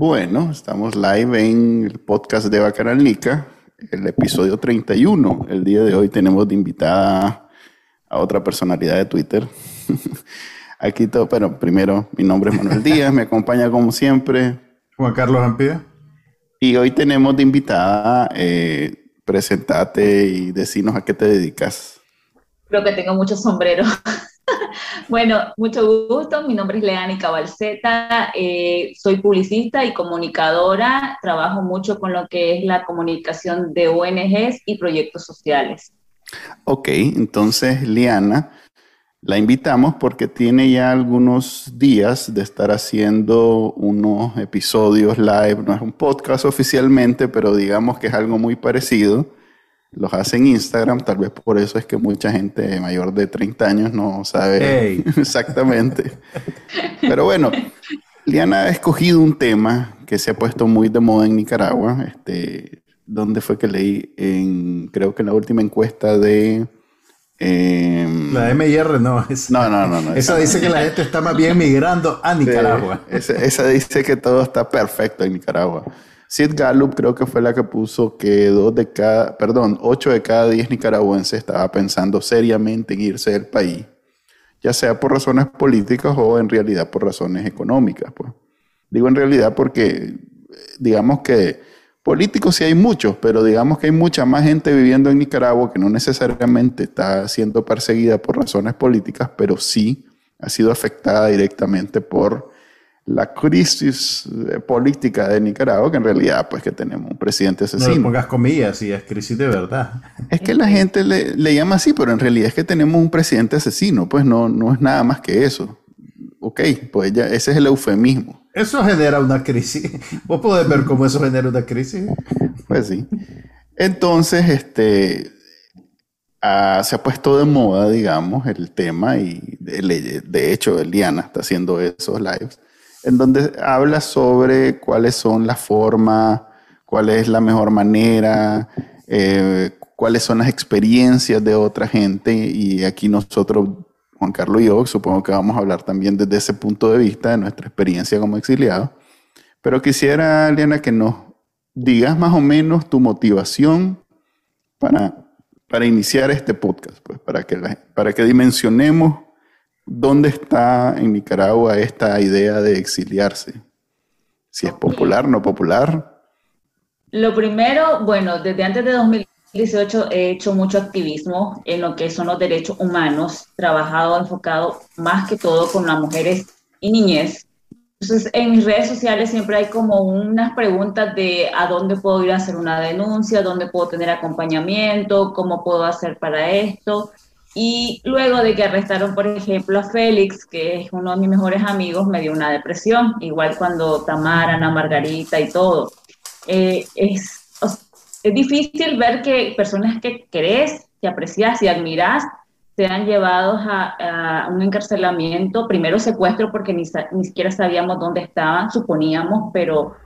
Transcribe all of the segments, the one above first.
Bueno, estamos live en el podcast de Bacanalnica, el episodio 31. El día de hoy tenemos de invitada a otra personalidad de Twitter. Aquí todo, pero primero, mi nombre es Manuel Díaz, me acompaña como siempre. Juan Carlos Ampida. Y hoy tenemos de invitada, eh, presentate y decinos a qué te dedicas. Creo que tengo muchos sombreros. bueno, mucho gusto. Mi nombre es Leani Cabalceta. Eh, soy publicista y comunicadora. Trabajo mucho con lo que es la comunicación de ONGs y proyectos sociales. Ok, entonces, Liana, la invitamos porque tiene ya algunos días de estar haciendo unos episodios live. No es un podcast oficialmente, pero digamos que es algo muy parecido los hace en Instagram, tal vez por eso es que mucha gente mayor de 30 años no sabe exactamente. Pero bueno, Liana ha escogido un tema que se ha puesto muy de moda en Nicaragua. Este, ¿Dónde fue que leí? En, creo que en la última encuesta de... Em, la MIR no, es, no, no, no, Esa, dice que la gente está más bien migrando a Nicaragua. esa dice que todo está perfecto en Nicaragua. Sid Gallup creo que fue la que puso que dos de cada, perdón, ocho de cada diez nicaragüenses estaba pensando seriamente en irse del país, ya sea por razones políticas o en realidad por razones económicas. Pues. Digo en realidad porque, digamos que políticos sí hay muchos, pero digamos que hay mucha más gente viviendo en Nicaragua que no necesariamente está siendo perseguida por razones políticas, pero sí ha sido afectada directamente por la crisis eh, política de Nicaragua, que en realidad pues que tenemos un presidente asesino. No pongas comillas, y es crisis de verdad. Es que la gente le, llama así, pero en realidad es que tenemos un presidente asesino, pues no, no es nada más que eso. Ok, pues ya, ese es el eufemismo. Eso genera una crisis. ¿Vos podés ver cómo eso genera una crisis? Pues sí. Entonces, este, ah, se ha puesto de moda, digamos, el tema y de, de hecho, Eliana está haciendo esos lives en donde habla sobre cuáles son las formas, cuál es la mejor manera, eh, cuáles son las experiencias de otra gente. Y aquí nosotros, Juan Carlos y yo, supongo que vamos a hablar también desde ese punto de vista de nuestra experiencia como exiliado. Pero quisiera, Eliana, que nos digas más o menos tu motivación para, para iniciar este podcast, pues, para, que para que dimensionemos ¿Dónde está en Nicaragua esta idea de exiliarse? Si es popular, no popular. Lo primero, bueno, desde antes de 2018 he hecho mucho activismo en lo que son los derechos humanos, trabajado enfocado más que todo con las mujeres y niñez. Entonces, en mis redes sociales siempre hay como unas preguntas de a dónde puedo ir a hacer una denuncia, dónde puedo tener acompañamiento, cómo puedo hacer para esto. Y luego de que arrestaron, por ejemplo, a Félix, que es uno de mis mejores amigos, me dio una depresión, igual cuando Tamara, Ana Margarita y todo. Eh, es, es difícil ver que personas que querés, que aprecias y admiras, sean llevados a, a, un encarcelamiento, primero secuestro, porque ni, ni siquiera sabíamos dónde estaban, suponíamos, pero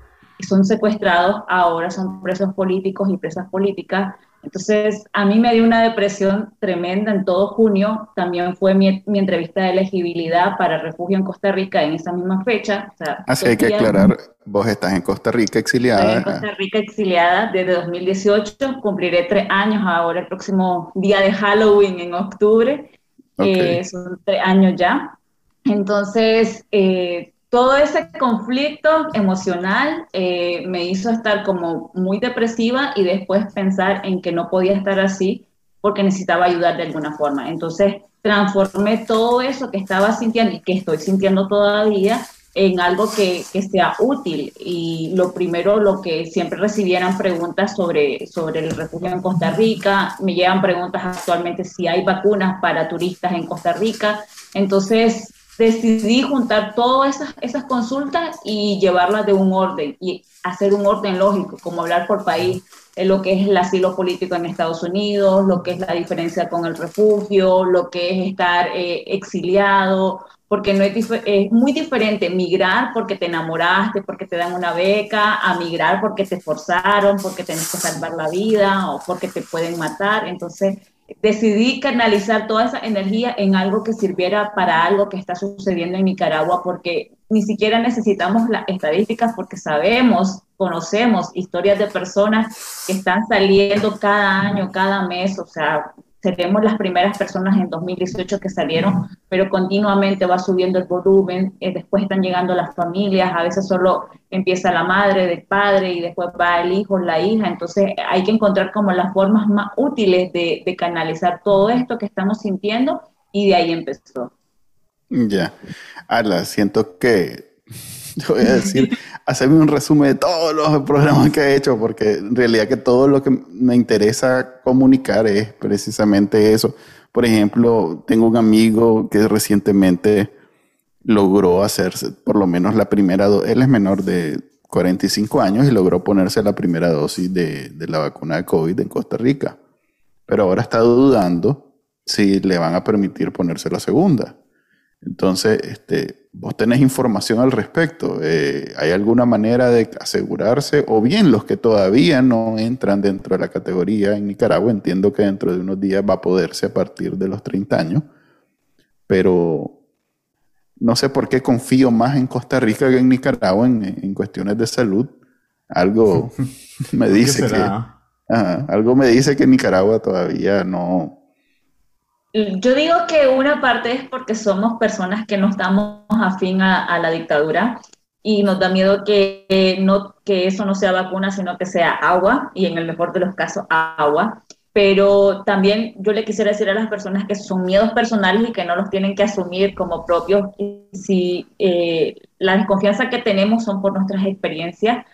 son secuestrados, ahora son presos políticos y presas políticas entonces, a mí me dio una depresión tremenda en todo junio. También fue mi, entrevista de elegibilidad para refugio en Costa Rica en esa misma fecha. Así hay que aclarar, vos estás en Costa Rica exiliada. Estoy en Costa Rica exiliada desde 2018. Cumpliré tres años ahora, el próximo día de Halloween en octubre. Eh, son tres años ya. Entonces, eh, todo ese conflicto emocional eh, me hizo estar como muy depresiva y después pensar en que no podía estar así porque necesitaba ayudar de alguna forma. Entonces transformé todo eso que estaba sintiendo y que estoy sintiendo todavía en algo que, que, sea útil. Y lo primero, lo que siempre recibieran preguntas sobre, sobre el refugio en Costa Rica, me llegan preguntas actualmente si hay vacunas para turistas en Costa Rica. Entonces, decidí juntar todas esas, consultas y llevarlas de un orden y hacer un orden lógico, como hablar por país, en lo que es el asilo político en Estados Unidos, lo que es la diferencia con el refugio, lo que es estar eh, exiliado, porque no es, es, muy diferente migrar porque te enamoraste, porque te dan una beca, a migrar porque te forzaron, porque tenés que salvar la vida o porque te pueden matar. Entonces, decidí canalizar toda esa energía en algo que sirviera para algo que está sucediendo en Nicaragua, porque ni siquiera necesitamos las estadísticas, porque sabemos, conocemos historias de personas que están saliendo cada año, cada mes, o sea, seremos las primeras personas en 2018 que salieron, pero continuamente va subiendo el volumen, eh, después están llegando las familias, a veces solo empieza la madre del padre y después va el hijo, la hija, entonces hay que encontrar como las formas más útiles de, de canalizar todo esto que estamos sintiendo y de ahí empezó. Ya, Ala, siento que yo voy a decir, hacerme un resumen de todos los programas que he hecho, porque en realidad que todo lo que me interesa comunicar es precisamente eso. Por ejemplo, tengo un amigo que recientemente logró hacerse por lo menos la primera dosis, él es menor de 45 años y logró ponerse la primera dosis de, de la vacuna de COVID en Costa Rica. Pero ahora está dudando si le van a permitir ponerse la segunda. Entonces, este, vos tenés información al respecto. Eh, ¿Hay alguna manera de asegurarse? O bien los que todavía no entran dentro de la categoría en Nicaragua, entiendo que dentro de unos días va a poderse a partir de los 30 años, pero no sé por qué confío más en Costa Rica que en Nicaragua en, cuestiones de salud. Algo me dice que... algo me dice que Nicaragua todavía no, yo digo que una parte es porque somos personas que no estamos afín a, la dictadura y nos da miedo que, no, que eso no sea vacuna, sino que sea agua, y en el mejor de los casos agua. Pero también yo le quisiera decir a las personas que son miedos personales y que no los tienen que asumir como propios. Si eh, la desconfianza que tenemos son por nuestras experiencias,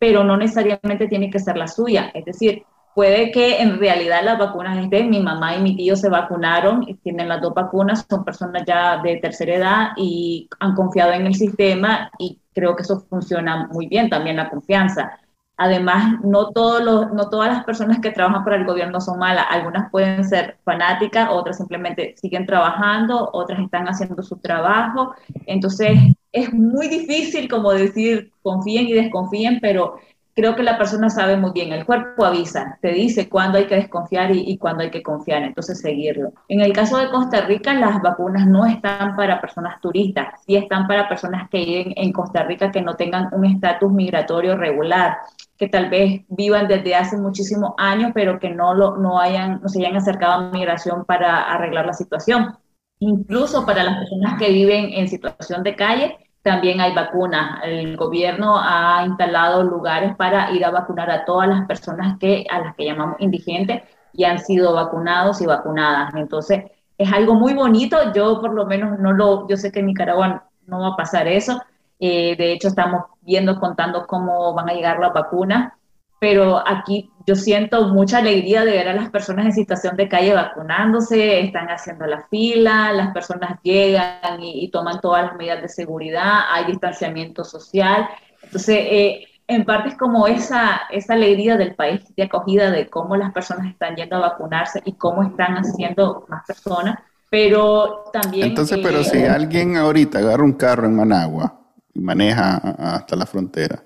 pero no necesariamente tiene que ser la suya. Es decir, puede que en realidad las vacunas estén, mi mamá y mi tío se vacunaron, tienen las dos vacunas, son personas ya de tercera edad y han confiado en el sistema y creo que eso funciona muy bien, también la confianza. Además, no, todos los, no todas las personas que trabajan para el gobierno son malas, algunas pueden ser fanáticas, otras simplemente siguen trabajando, otras están haciendo su trabajo, entonces es muy difícil como decir confíen y desconfíen, pero creo que la persona sabe muy bien, el cuerpo avisa, te dice cuándo hay que desconfiar y, cuándo hay que confiar, entonces seguirlo. En el caso de Costa Rica, las vacunas no están para personas turistas, sí están para personas que viven en Costa Rica que no tengan un estatus migratorio regular, que tal vez vivan desde hace muchísimos años, pero que no, lo, no, hayan, no se hayan acercado a migración para arreglar la situación. Incluso para las personas que viven en situación de calle, también hay vacunas. El gobierno ha instalado lugares para ir a vacunar a todas las personas que a las que llamamos indigentes y han sido vacunados y vacunadas. Entonces, es algo muy bonito. Yo por lo menos no lo, yo sé que en Nicaragua no va a pasar eso. Eh, de hecho, estamos viendo, contando cómo van a llegar las vacunas pero aquí yo siento mucha alegría de ver a las personas en situación de calle vacunándose, están haciendo la fila, las personas llegan y, toman todas las medidas de seguridad, hay distanciamiento social. Entonces, eh, en parte es como esa, esa alegría del país de acogida de cómo las personas están yendo a vacunarse y cómo están haciendo más personas, pero también... Entonces, pero si eh, alguien ahorita agarra un carro en Managua y maneja hasta la frontera,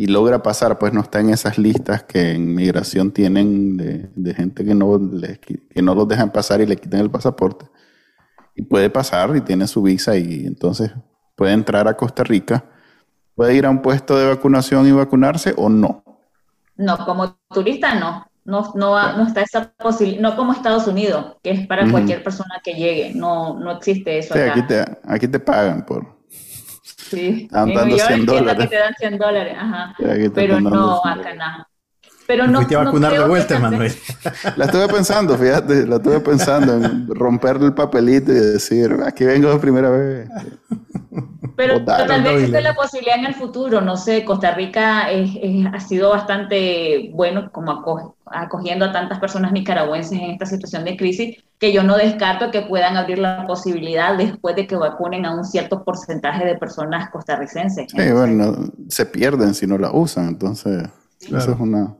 y logra pasar, pues no está en esas listas que en migración tienen de, gente que no, que no los dejan pasar y le quitan el pasaporte. Y puede pasar y tiene su visa y entonces puede entrar a Costa Rica, puede ir a un puesto de vacunación y vacunarse o no. No, como turista no. No, no, no está esa posibilidad, no como Estados Unidos, que es para cualquier persona que llegue, no, no existe eso. Aquí, te, aquí te pagan por, Sí, Estaban dando 100 dólares. Que te dan 100 dólares, ajá. Pero no, acá nada. Pero no. Fuiste a vacunar de vuelta, Manuel. La estuve pensando, fíjate, la estuve pensando en romperle el papelito y decir, aquí vengo de primera vez. Pero, tal vez existe la posibilidad en el futuro, no sé, Costa Rica ha sido bastante bueno como acogiendo a tantas personas nicaragüenses en esta situación de crisis, que yo no descarto que puedan abrir la posibilidad después de que vacunen a un cierto porcentaje de personas costarricenses. Sí, bueno, se pierden si no la usan, entonces eso es una...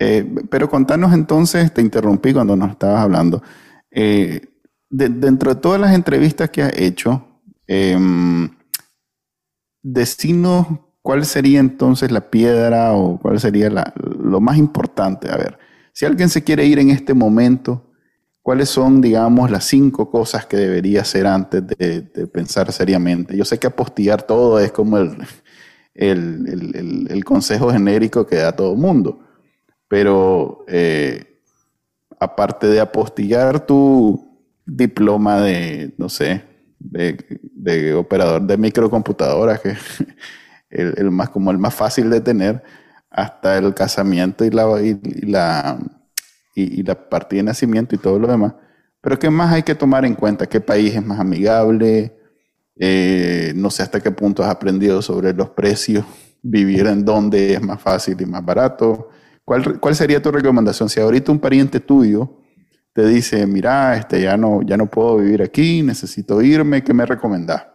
Eh, pero contanos entonces, te interrumpí cuando nos estabas hablando, eh, dentro de todas las entrevistas que has hecho, eh, cuál sería entonces la piedra o cuál sería lo más importante. A ver, si alguien se quiere ir en este momento, ¿cuáles son, digamos, las cinco cosas que debería hacer antes de, pensar seriamente? Yo sé que apostillar todo es como el, consejo genérico que da todo el mundo, pero eh, aparte de apostillar tu diploma de, no sé, de, operador de microcomputadoras, que el, el, más, como el más fácil de tener, hasta el casamiento y la, y, la, y, la partida de nacimiento y todo lo demás. Pero ¿qué más hay que tomar en cuenta? ¿Qué país es más amigable? Eh, no sé hasta qué punto has aprendido sobre los precios, vivir en dónde es más fácil y más barato. ¿Cuál, ¿Cuál sería tu recomendación? Si ahorita un pariente tuyo te dice, mira, este, ya, no, ya no puedo vivir aquí, necesito irme, ¿qué me recomendás?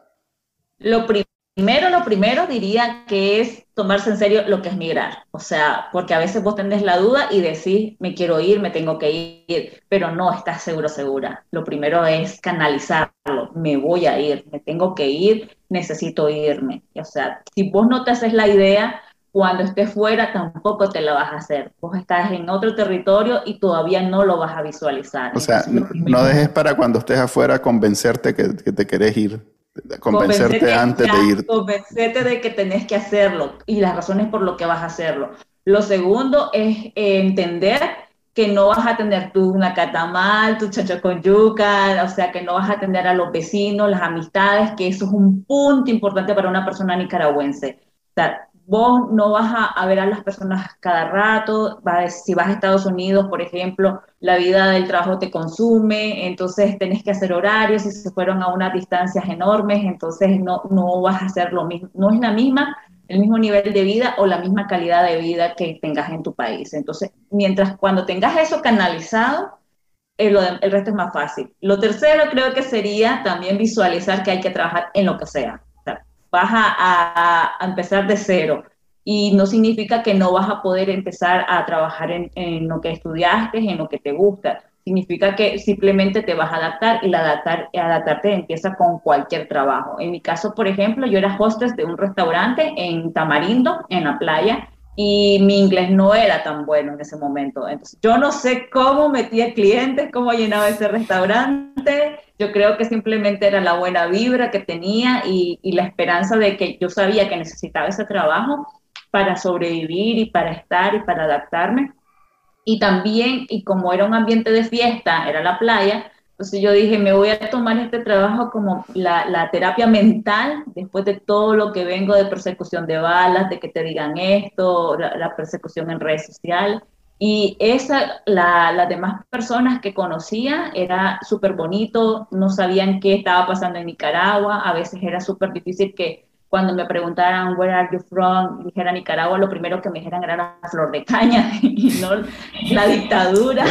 Lo primero, lo primero diría que es tomarse en serio lo que es migrar. O sea, porque a veces vos tenés la duda y decís, me quiero ir, me tengo que ir, pero no estás seguro, segura. Lo primero es canalizarlo, me voy a ir, me tengo que ir, necesito irme. O sea, si vos no te haces la idea, cuando estés fuera tampoco te la vas a hacer. Vos estás en otro territorio y todavía no lo vas a visualizar. O sea, no, dejes para cuando estés afuera convencerte que, te querés ir. Convencerte antes de ir. Convencerte de que tenés que hacerlo y las razones por lo que vas a hacerlo. Lo segundo es eh, entender que no vas a tener tú una catamal, tu chacho con yuca, o sea, que no vas a atender a los vecinos, las amistades, que eso es un punto importante para una persona nicaragüense. O sea, vos no vas a, ver a las personas cada rato, si vas a Estados Unidos, por ejemplo, la vida del trabajo te consume, entonces tenés que hacer horarios, y se fueron a unas distancias enormes, entonces no, no vas a hacer lo mismo, no es la misma, el mismo nivel de vida o la misma calidad de vida que tengas en tu país. Entonces, mientras cuando tengas eso canalizado, eh, el resto es más fácil. Lo tercero creo que sería también visualizar que hay que trabajar en lo que sea vas a, empezar de cero. Y no significa que no vas a poder empezar a trabajar en, lo que estudiaste, en lo que te gusta. Significa que simplemente te vas a adaptar y adaptar, adaptarte empieza con cualquier trabajo. En mi caso, por ejemplo, yo era hostess de un restaurante en Tamarindo, en la playa, y mi inglés no era tan bueno en ese momento. Entonces, yo no sé cómo metía clientes, cómo llenaba ese restaurante. Yo creo que simplemente era la buena vibra que tenía y, y la esperanza de que yo sabía que necesitaba ese trabajo para sobrevivir y para estar y para adaptarme. Y también, y como era un ambiente de fiesta, era la playa, entonces yo dije, me voy a tomar este trabajo como la, terapia mental, después de todo lo que vengo de persecución de balas, de que te digan esto, la, persecución en redes sociales. Y esa, las demás personas que conocía, era súper bonito, no sabían qué estaba pasando en Nicaragua, a veces era súper difícil que cuando me preguntaran where are you from, dijera Nicaragua, lo primero que me dijeran era la flor de caña y no la dictadura.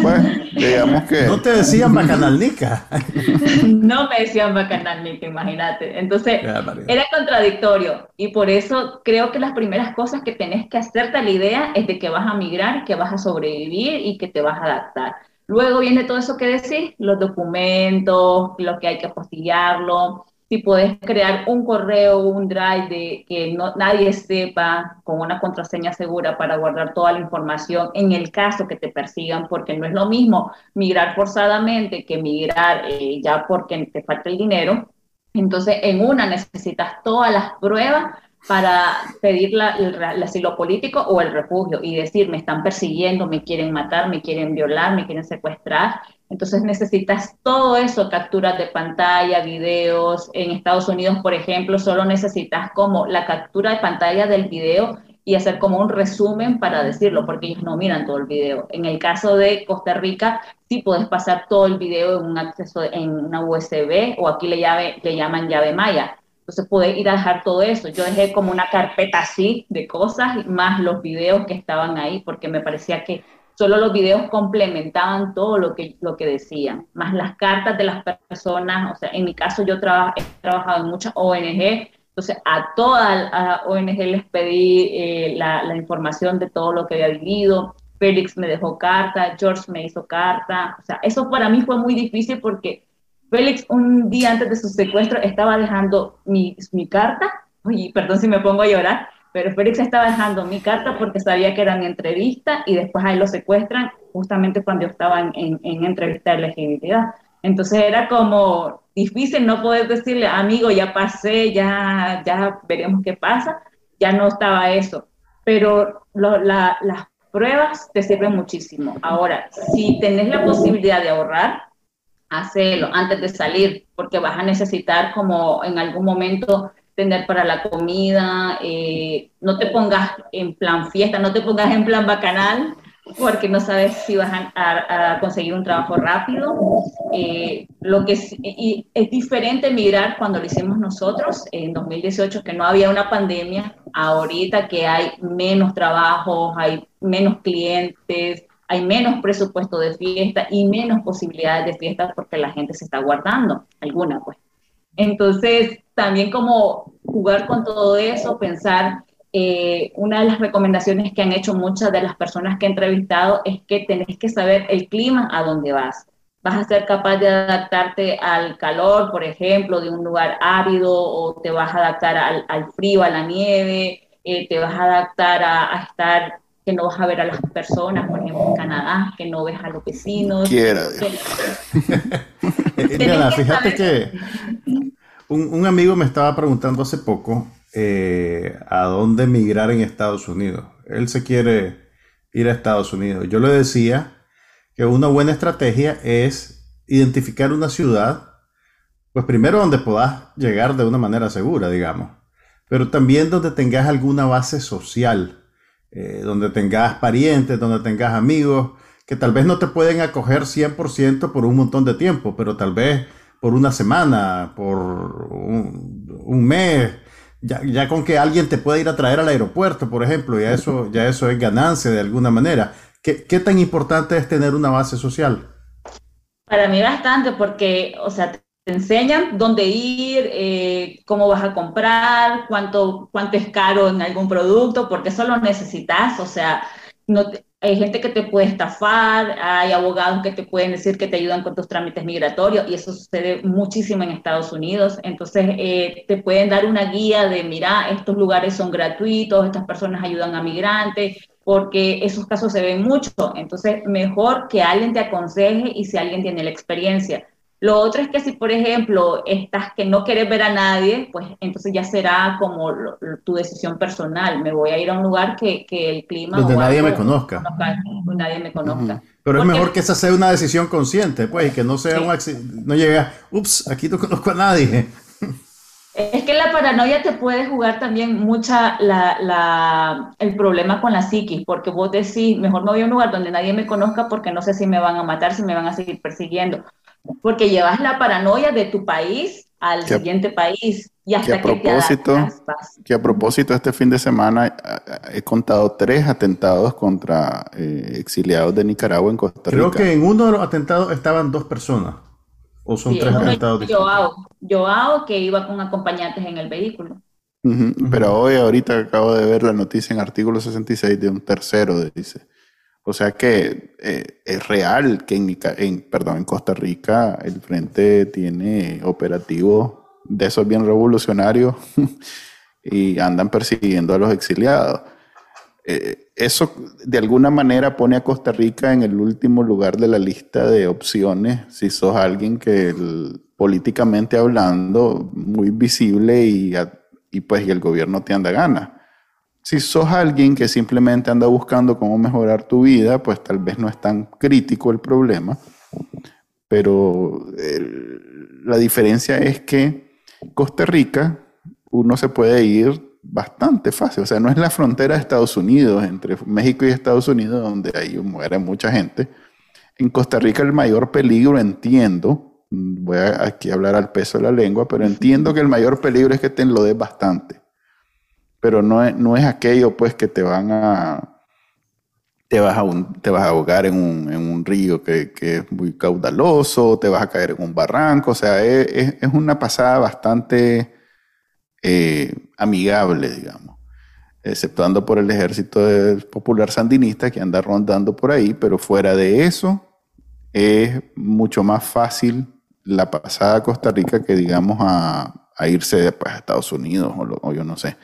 Bueno, digamos que... No te decían bacanalnica. No me decían bacanalnica, imagínate. Entonces, era contradictorio y por eso creo que las primeras cosas que tenés que hacerte la idea es de que vas a migrar, que vas a sobrevivir y que te vas a adaptar. Luego viene todo eso que decís, los documentos, lo que hay que apostillarlo, si puedes crear un correo, un drive que no, nadie sepa con una contraseña segura para guardar toda la información en el caso que te persigan, porque no es lo mismo migrar forzadamente que migrar eh, ya porque te falta el dinero. Entonces, en una necesitas todas las pruebas para pedir la, el, asilo político o el refugio y decir, me están persiguiendo, me quieren matar, me quieren violar, me quieren secuestrar. Entonces necesitas todo eso, capturas de pantalla, videos. En Estados Unidos, por ejemplo, solo necesitas como la captura de pantalla del video y hacer como un resumen para decirlo, porque ellos no miran todo el video. En el caso de Costa Rica, sí puedes pasar todo el video en un acceso en una USB o aquí le, llaman llave maya. Entonces pude ir a dejar todo eso. Yo dejé como una carpeta así de cosas, más los videos que estaban ahí, porque me parecía que solo los videos complementaban todo lo que, lo que decían, más las cartas de las personas. O sea, en mi caso yo he trabajado en muchas ONG, entonces a todas las ONG les pedí eh, la, la información de todo lo que había vivido. Félix me dejó carta, George me hizo carta. O sea, eso para mí fue muy difícil porque Félix un día antes de su secuestro estaba dejando mi, mi carta, y perdón si me pongo a llorar, pero Félix estaba dejando mi carta porque sabía que era mi entrevista y después ahí lo secuestran justamente cuando yo estaba en, en, entrevista de elegibilidad. Entonces era como difícil no poder decirle, amigo, ya pasé, ya, ya veremos qué pasa, ya no estaba eso. Pero las pruebas te sirven muchísimo. Ahora, si tenés la posibilidad de ahorrar, hacerlo antes de salir, porque vas a necesitar como en algún momento tener para la comida, eh, no te pongas en plan fiesta, no te pongas en plan bacanal, porque no sabes si vas a, conseguir un trabajo rápido. Eh, lo que es, y es diferente mirar cuando lo hicimos nosotros en 2018, que no había una pandemia, ahorita que hay menos trabajos, hay menos clientes, hay menos presupuesto de fiesta y menos posibilidades de fiesta porque la gente se está guardando, alguna pues. Entonces, también como jugar con todo eso, pensar, eh, una de las recomendaciones que han hecho muchas de las personas que he entrevistado es que tenés que saber el clima a donde vas. Vas a ser capaz de adaptarte al calor, por ejemplo, de un lugar árido, o te vas a adaptar al, frío, a la nieve, eh, te vas a adaptar a, a estar que no vas a ver a las personas, por ejemplo, en Canadá, que no ves a los vecinos. Quiera. Diana, fíjate que un, amigo me estaba preguntando hace poco eh, a dónde emigrar en Estados Unidos. Él se quiere ir a Estados Unidos. Yo le decía que una buena estrategia es identificar una ciudad, pues primero donde puedas llegar de una manera segura, digamos, pero también donde tengas alguna base social eh, donde tengas parientes, donde tengas amigos, que tal vez no te pueden acoger 100% por un montón de tiempo, pero tal vez por una semana, por un, mes, ya, con que alguien te pueda ir a traer al aeropuerto, por ejemplo, ya eso, ya eso es ganancia de alguna manera. ¿Qué, ¿Qué tan importante es tener una base social? Para mí bastante, porque, o sea, te enseñan dónde ir, eh, cómo vas a comprar, cuánto, cuánto es caro en algún producto, porque eso lo necesitas, o sea, no hay gente que te puede estafar, hay abogados que te pueden decir que te ayudan con tus trámites migratorios y eso sucede muchísimo en Estados Unidos. Entonces eh, te pueden dar una guía de, mira, estos lugares son gratuitos, estas personas ayudan a migrantes, porque esos casos se ven mucho. Entonces, mejor que alguien te aconseje y si alguien tiene la experiencia. Lo otro es que si, por ejemplo, estás que no quieres ver a nadie, pues entonces ya será como tu decisión personal. Me voy a ir a un lugar que, el clima... Donde nadie me conozca. nadie me conozca. Pero es mejor que esa sea una decisión consciente, pues, y que no sea un accidente, no llegue a, ups, aquí no conozco a nadie. Es que la paranoia te puede jugar también mucha la, el problema con la psiquis, porque vos decís, mejor me voy a un lugar donde nadie me conozca porque no sé si me van a matar, si me van a seguir persiguiendo porque llevas la paranoia de tu país al siguiente país y hasta que, a propósito, que a propósito este fin de semana he contado tres atentados contra eh, exiliados de Nicaragua en Costa Rica. Creo que en uno de los atentados estaban dos personas. ¿O son tres atentados? Joao, Joao, que iba con acompañantes en el vehículo. Pero hoy, ahorita acabo de ver la noticia en artículo 66 de un tercero, dice o sea que eh, es real que en, Costa Rica el frente tiene operativos de esos bien revolucionarios y andan persiguiendo a los exiliados. Eh, eso de alguna manera pone a Costa Rica en el último lugar de la lista de opciones si sos alguien que políticamente hablando muy visible y, y pues y el gobierno te anda gana. Si sos alguien que simplemente anda buscando cómo mejorar tu vida, pues tal vez no es tan crítico el problema. Pero la diferencia es que Costa Rica, uno se puede ir bastante fácil. O sea, no es la frontera de Estados Unidos, entre México y Estados Unidos, donde ahí muere mucha gente. En Costa Rica el mayor peligro, entiendo, voy a hablar al peso de la lengua, pero entiendo que el mayor peligro es que te enlodes bastante. Pero no es, no es aquello pues que te van a... Te vas a, te vas a ahogar en un, en un río que, que, es muy caudaloso, te vas a caer en un barranco, o sea, es, es una pasada bastante eh, amigable, digamos, exceptuando por el ejército popular sandinista que anda rondando por ahí, pero fuera de eso es mucho más fácil la pasada a Costa Rica que digamos a, irse pues, a Estados Unidos o, yo no sé.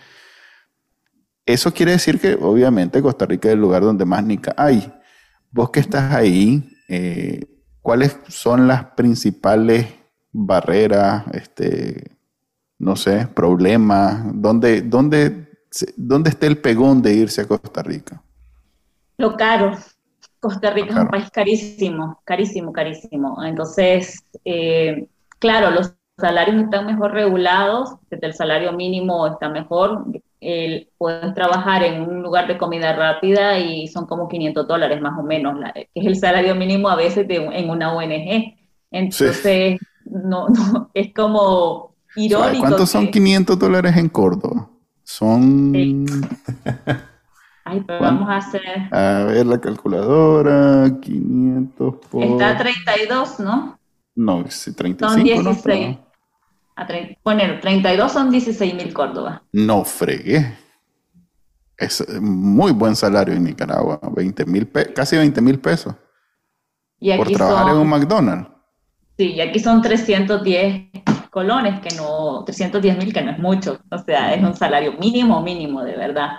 Eso quiere decir que obviamente Costa Rica es el lugar donde más nica hay. Vos que estás ahí, eh, ¿cuáles son las principales barreras, este, no sé, problemas? ¿Dónde, dónde, dónde está el pegón de irse a Costa Rica? Lo caro. Costa Rica es un país carísimo, carísimo, carísimo. Entonces, eh, claro, los salarios están mejor regulados, desde el salario mínimo está mejor. Puedes trabajar en un lugar de comida rápida y son como 500 dólares más o menos, que es el salario mínimo a veces de, en una ONG. Entonces, no, no, es como ¿Cuántos son 500 dólares en Córdoba? Son... Ay, pero vamos a hacer... A ver la calculadora, 500 por... Está 32, ¿no? No, 35, son 16. ¿no? A bueno, 32 son 16 mil Córdoba. No fregué. Es muy buen salario en Nicaragua, 20 mil casi 20 mil pesos. Y aquí por trabajar en un McDonald's. Sí, y aquí son 310 colones, que no, 310 mil, que no es mucho, o sea, es un salario mínimo, mínimo, de verdad.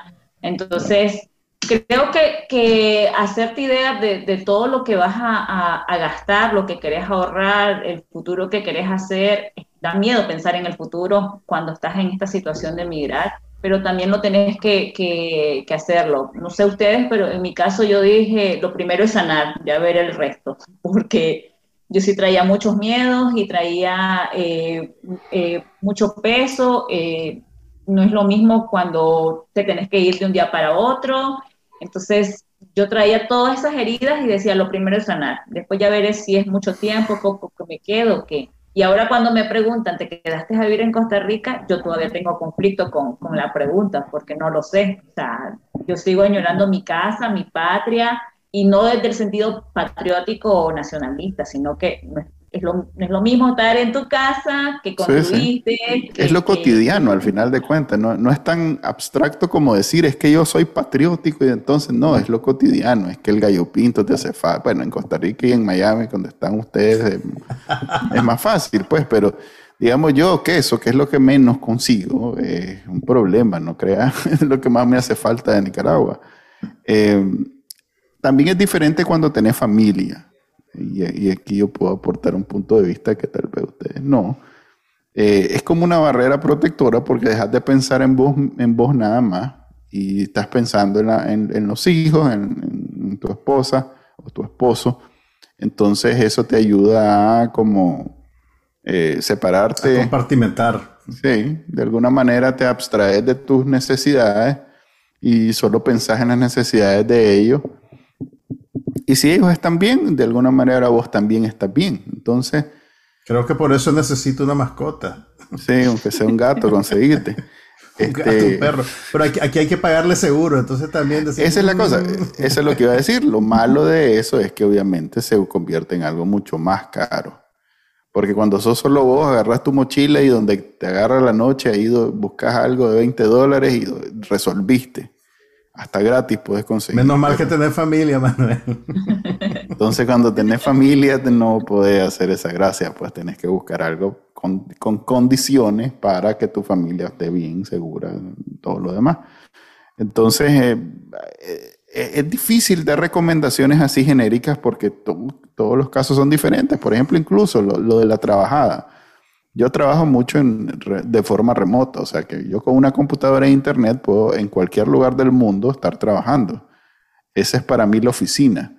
Entonces, creo que, que hacerte idea de, de, todo lo que vas a, a, gastar, lo que querés ahorrar, el futuro que querés hacer, da miedo pensar en el futuro cuando estás en esta situación de emigrar, pero también lo tenés que, que, que, hacerlo. No sé ustedes, pero en mi caso yo dije, lo primero es sanar, ya ver el resto, porque yo sí traía muchos miedos y traía eh, eh, mucho peso. Eh, no es lo mismo cuando te tenés que ir de un día para otro. Entonces, yo traía todas esas heridas y decía, lo primero es sanar. Después ya veré si es mucho tiempo, poco que me quedo, qué. Y ahora cuando me preguntan, ¿te quedaste a vivir en Costa Rica? Yo todavía tengo conflicto con, con la pregunta, porque no lo sé. O sea, yo sigo añorando mi casa, mi patria, y no desde el sentido patriótico o nacionalista, sino que es lo, es lo mismo estar en tu casa que construiste. es lo cotidiano al final de cuentas, no, no, es tan abstracto como decir es que yo soy patriótico y entonces no, es lo cotidiano, es que el gallo pinto te hace falta. Bueno, en Costa Rica y en Miami, donde están ustedes, es, más fácil, pues, pero digamos yo que eso, que es lo que menos consigo, es un problema, no creas, es lo que más me hace falta de Nicaragua. Eh, también es diferente cuando tenés familia. Y, aquí yo puedo aportar un punto de vista que tal vez ustedes no. Eh, es como una barrera protectora porque dejas de pensar en vos, en vos nada más y estás pensando en, en, los hijos, en, tu esposa o tu esposo. Entonces eso te ayuda a como eh, separarte. A compartimentar. Sí, de alguna manera te abstraes de tus necesidades y solo pensás en las necesidades de ellos y si ellos están bien, de alguna manera vos también estás bien. Entonces... Creo que por eso necesito una mascota. Sí, aunque sea un gato, conseguirte. un este, gato, un perro. Pero aquí, hay que pagarle seguro, entonces también... esa es la cosa, mm". eso es lo que iba a decir. Lo malo de eso es que obviamente se convierte en algo mucho más caro. Porque cuando sos solo vos, agarras tu mochila y donde te agarra la noche, ahí buscas algo de 20 dólares y resolviste hasta gratis puedes conseguir. Menos mal que tener familia, Manuel. Entonces, cuando tenés familia, no podés hacer esa gracia, pues tenés que buscar algo con, condiciones para que tu familia esté bien, segura, todo lo demás. Entonces, eh, eh, es difícil dar recomendaciones así genéricas porque todos los casos son diferentes. Por ejemplo, incluso lo de la trabajada yo trabajo mucho de forma remota, o sea que yo con una computadora e internet puedo en cualquier lugar del mundo estar trabajando. Esa es para mí la oficina.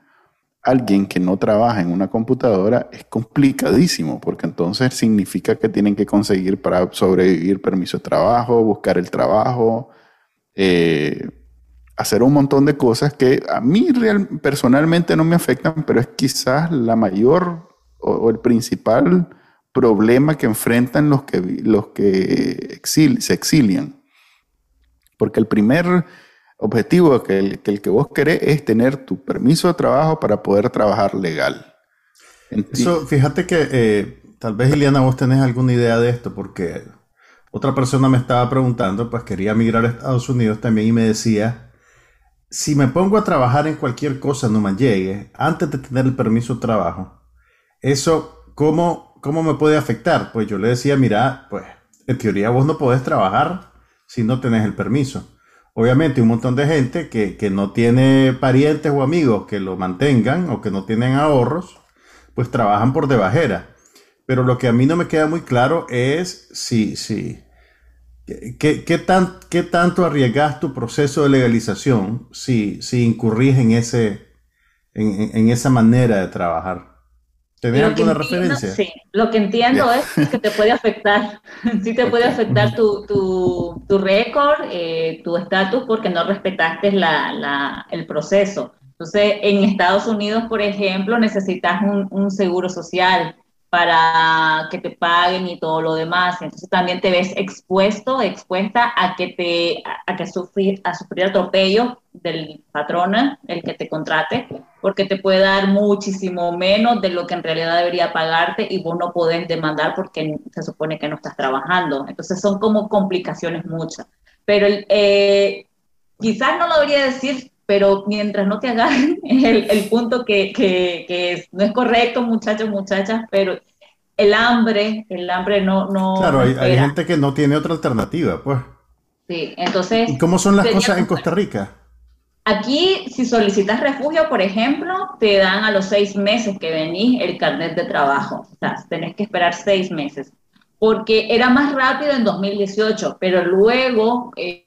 alguien que no trabaja en una computadora es complicadísimo, porque entonces significa que tienen que conseguir para sobrevivir permiso de trabajo, buscar el trabajo, eh, hacer un montón de cosas que a mí personalmente no me afectan, pero es quizás la mayor o, el principal problema que enfrentan los que, los que se exilian. Porque el primer objetivo que el, que vos querés es tener tu permiso de trabajo para poder trabajar legal. Eso, fíjate que eh, tal vez, Iliana, vos tenés alguna idea de esto, porque otra persona me estaba preguntando, pues quería migrar a Estados Unidos también y me decía, si me pongo a trabajar en cualquier cosa no me llegue, antes de tener el permiso de trabajo, eso, ¿cómo, ¿cómo me puede afectar? Pues yo le decía, mira, pues en teoría vos no podés trabajar si no tenés el permiso. Obviamente un montón de gente que, que no tiene parientes o amigos que lo mantengan o que no tienen ahorros, pues trabajan por debajera. Pero lo que a mí no me queda muy claro es si, si, ¿qué, qué, tan, qué tanto arriesgas tu proceso de legalización si, si incurrís en, ese, en, en esa manera de trabajar. ¿Tenés alguna referencia? Sí, lo que entiendo es que te puede afectar, sí te puede afectar tu, tu, tu récord, eh, tu estatus, porque no respetaste la, la, el proceso. Entonces, en Estados Unidos, por ejemplo, necesitas un, un seguro social para que te paguen y todo lo demás. Entonces también te ves expuesto, expuesta a que te a que sufrir a sufrir atropello del patrón, el que te contrate, porque te puede dar muchísimo menos de lo que en realidad debería pagarte y vos no podés demandar porque se supone que no estás trabajando. Entonces son como complicaciones muchas. Pero eh, quizás no lo debería decir pero mientras no te agarren, es el, punto que, que, no es correcto, muchachos, muchachas, pero el hambre, el hambre no... no claro, hay, gente que no tiene otra alternativa, pues. Sí, entonces... ¿Y cómo son las cosas en Costa Rica? Aquí, si solicitas refugio, por ejemplo, te dan a los seis meses que venís el carnet de trabajo. O sea, tenés que esperar seis meses. Porque era más rápido en 2018, pero luego... Eh,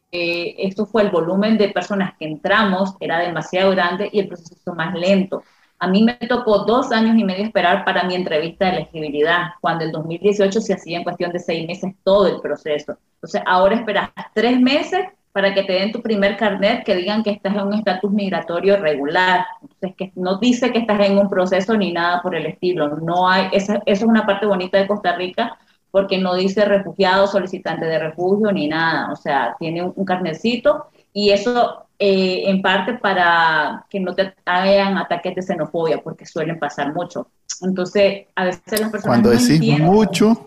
esto fue el volumen de personas que entramos, era demasiado grande y el proceso más lento. A mí me tocó dos años y medio esperar para mi entrevista de elegibilidad, cuando en 2018 se hacía en cuestión de seis meses todo el proceso. Entonces, ahora esperas tres meses para que te den tu primer carnet, que digan que estás en un estatus migratorio regular. Entonces, que no dice que estás en un proceso ni nada por el estilo. No hay, esa, esa es una parte bonita de Costa Rica, porque no dice refugiado, solicitante de refugio ni nada, o sea, tiene un, carnecito y eso eh, en parte para que no te hagan ataques de xenofobia, porque suelen pasar mucho. Entonces, a veces las personas... Cuando decís mucho,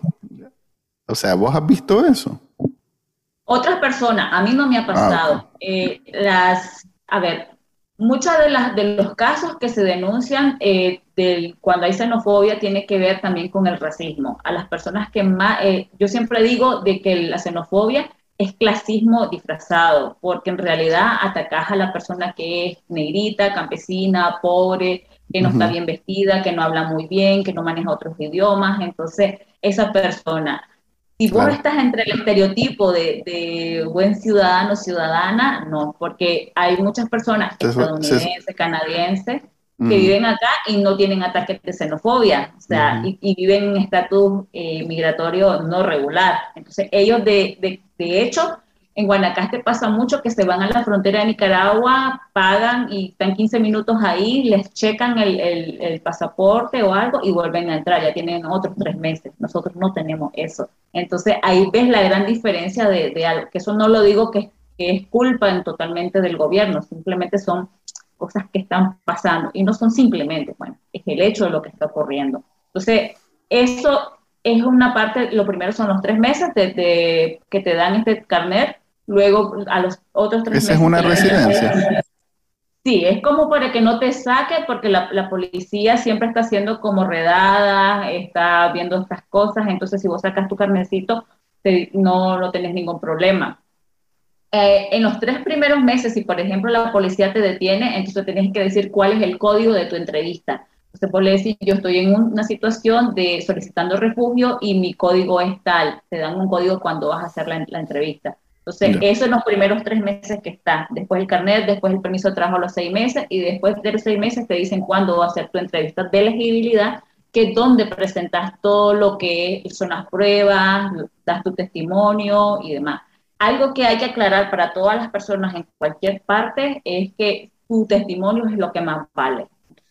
o sea, ¿vos has visto eso? Otras personas, a mí no me ha ah, pasado. Eh, las, a ver, muchos de, las, de los casos que se denuncian eh, del, cuando hay xenofobia tiene que ver también con el racismo. A las personas que más, eh, yo siempre digo de que la xenofobia es clasismo disfrazado, porque en realidad atacas a la persona que es negrita, campesina, pobre, que no está bien vestida, que no habla muy bien, que no maneja otros idiomas. Entonces, esa persona si vos estás entre el estereotipo de, buen ciudadano, ciudadana, no, porque hay muchas personas estadounidenses, canadienses, que viven acá y no tienen ataques de xenofobia, o sea, y, viven en estatus eh, migratorio no regular. Entonces, ellos de, de, de hecho en Guanacaste pasa mucho que se van a la frontera de Nicaragua, pagan y están 15 minutos ahí, les checan el, pasaporte o algo y vuelven a entrar, ya tienen otros tres meses. Nosotros no tenemos eso. Entonces ahí ves la gran diferencia de, algo, que eso no lo digo que, es culpa totalmente del gobierno, simplemente son cosas que están pasando y no son simplemente, bueno, es el hecho de lo que está ocurriendo. Entonces, eso es una parte, lo primero son los tres meses de, que te dan este carnet luego a los otros tres Esa es una residencia. Sí, es como para que no te saque, porque la, policía siempre está haciendo como redada, está viendo estas cosas, entonces si vos sacas tu carnecito, no, no tenés ningún problema. Eh, en los tres primeros meses, si por ejemplo la policía te detiene, entonces tenés que decir cuál es el código de tu entrevista. Entonces, por decir, yo estoy en una situación de solicitando refugio y mi código es tal, te dan un código cuando vas a hacer la entrevista. Entonces, eso en los primeros tres meses que está. Después el carnet, después el permiso de trabajo a los seis meses y después de los seis meses te dicen cuándo va a ser tu entrevista de elegibilidad, que es donde presentas todo lo que son las pruebas, das tu testimonio y demás. Algo que hay que aclarar para todas las personas en cualquier parte es que tu testimonio es lo que más vale.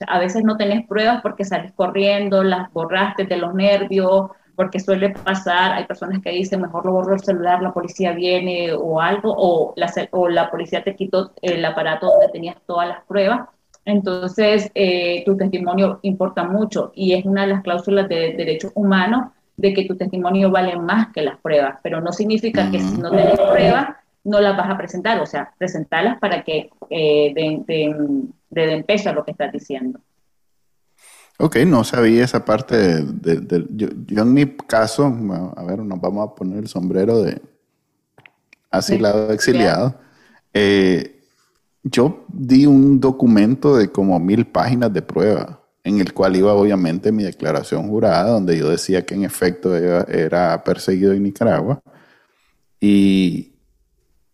A veces no tenés pruebas porque sales corriendo, las borraste de los nervios, porque suele pasar, hay personas que dicen, mejor lo borro el celular, la policía viene o algo, o la, o la policía te quitó el aparato donde tenías todas las pruebas. Entonces, eh, tu testimonio importa mucho y es una de las cláusulas de derechos humanos de que tu testimonio vale más que las pruebas, pero no significa que si no tienes pruebas no las vas a presentar, o sea, presentarlas para que eh, den, den, peso a lo que estás diciendo. Ok, no sabía esa parte de, yo, en mi caso, a ver, nos vamos a poner el sombrero de asilado, exiliado. Eh, yo di un documento de como mil páginas de prueba, en el cual iba obviamente mi declaración jurada, donde yo decía que en efecto era, perseguido en Nicaragua. Y,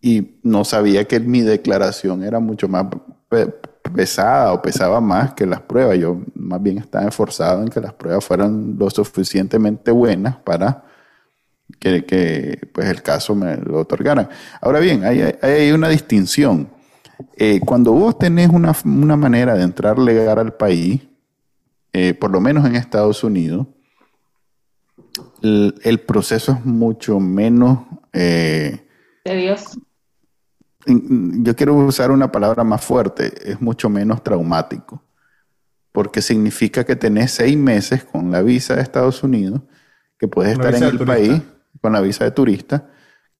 y no sabía que mi declaración era mucho más pesada o pesaba más que las pruebas. Yo más bien estaba esforzado en que las pruebas fueran lo suficientemente buenas para que, pues el caso me lo otorgaran. Ahora bien, hay, una distinción. Eh, cuando vos tenés una, manera de entrar legal al país, eh, por lo menos en Estados Unidos, el, proceso es mucho menos... Eh, Dios yo quiero usar una palabra más fuerte, es mucho menos traumático, porque significa que tenés seis meses con la visa de Estados Unidos, que puedes estar en el país con la visa de turista,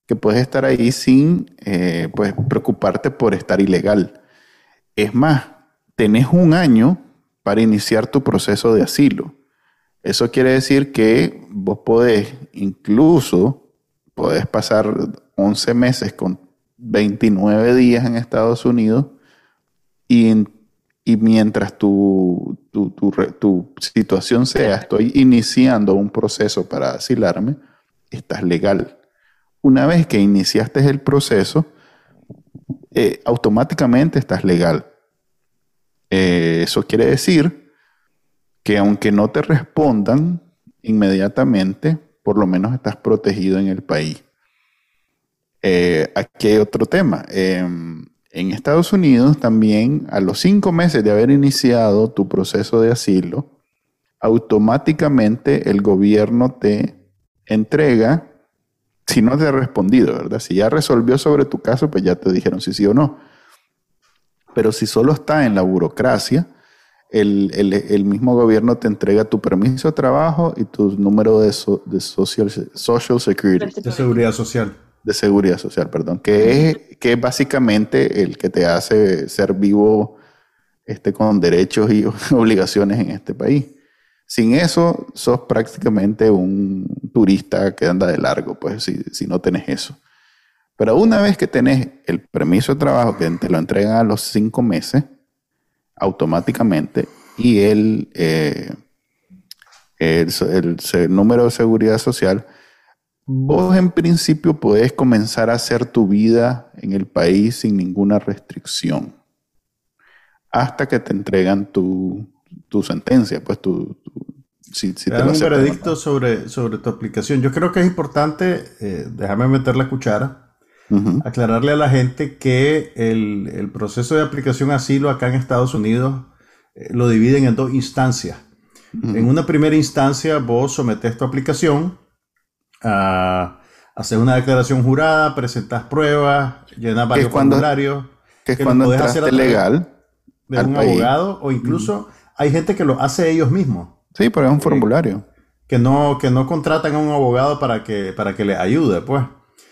que puedes estar ahí sin eh, pues, preocuparte por estar ilegal. Es más, tenés un año para iniciar tu proceso de asilo. Eso quiere decir que vos podés incluso, podés pasar 11 meses con 29 días en Estados Unidos y, mientras tu, situación sea, estoy iniciando un proceso para asilarme, estás legal. Una vez que iniciaste el proceso, eh, automáticamente estás legal. Eh, eso quiere decir que aunque no te respondan inmediatamente, por lo menos estás protegido en el país. Eh, aquí hay otro tema. Em, en Estados Unidos también, a los cinco meses de haber iniciado tu proceso de asilo, automáticamente el gobierno te entrega, si no te ha respondido, ¿verdad? Si ya resolvió sobre tu caso, pues ya te dijeron si sí o no. Pero si solo está en la burocracia, el, mismo gobierno te entrega tu permiso de trabajo y tu número de, de social, social Security. De seguridad social de seguridad social, perdón, que es, que es básicamente el que te hace ser vivo este, con derechos y obligaciones en este país. Sin eso, sos prácticamente un turista que anda de largo, pues, si, si no tenés eso. Pero una vez que tenés el permiso de trabajo, que te lo entregan a los cinco meses, automáticamente, y el, eh, el, el número de seguridad social, Vos en principio podés comenzar a hacer tu vida en el país sin ninguna restricción, hasta que te entregan tu, sentencia, pues tu, si, te, un veredicto sobre, sobre tu aplicación. Yo creo que es importante, eh, déjame meter la cuchara, aclararle a la gente que el, proceso de aplicación asilo acá en Estados Unidos eh, lo dividen en dos instancias. En una primera instancia vos sometes tu aplicación, a hacer una declaración jurada, presentas pruebas, llenas varios formularios. Que es cuando entraste legal. De un abogado, o incluso hay gente que lo hace ellos mismos. Sí, pero es un formulario. Que no, que no contratan a un abogado para que, para que les ayude, pues.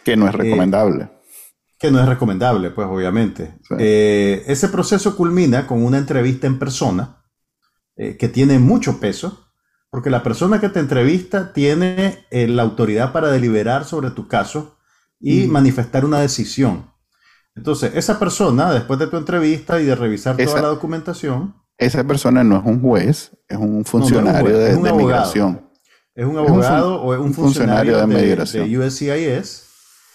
Que no es eh, recomendable. que no es recomendable, pues, obviamente. Eh, ese proceso culmina con una entrevista en persona eh, que tiene mucho peso porque la persona que te entrevista tiene eh, la autoridad para deliberar sobre tu caso y manifestar una decisión. Entonces, esa persona, después de tu entrevista y de revisar toda la documentación... Esa persona no es un juez, es un funcionario de, migración. Es un abogado o es un funcionario, de, migración. de, USCIS.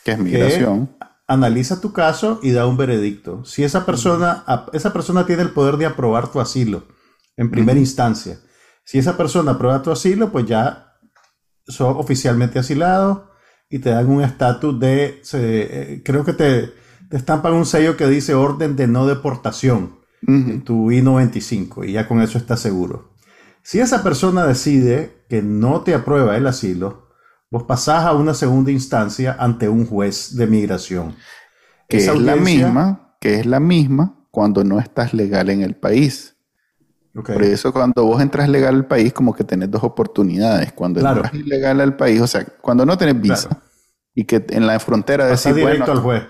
Que es migración. analiza tu caso y da un veredicto. Si esa persona, esa persona tiene el poder de aprobar tu asilo en primera instancia. Si esa persona aprueba tu asilo, pues ya sos oficialmente asilado y te dan un estatus de, eh, creo que te, estampan un sello que dice orden de no deportación, tu I-95, y ya con eso estás seguro. Si esa persona decide que no te aprueba el asilo, vos pasás a una segunda instancia ante un juez de migración. Que es la misma, que es la misma cuando no estás legal en el país. Por eso cuando vos entras legal al país, como que tenés dos oportunidades. Cuando entras ilegal al país, o sea, cuando no tenés visa y que en la frontera decís, directo al juez.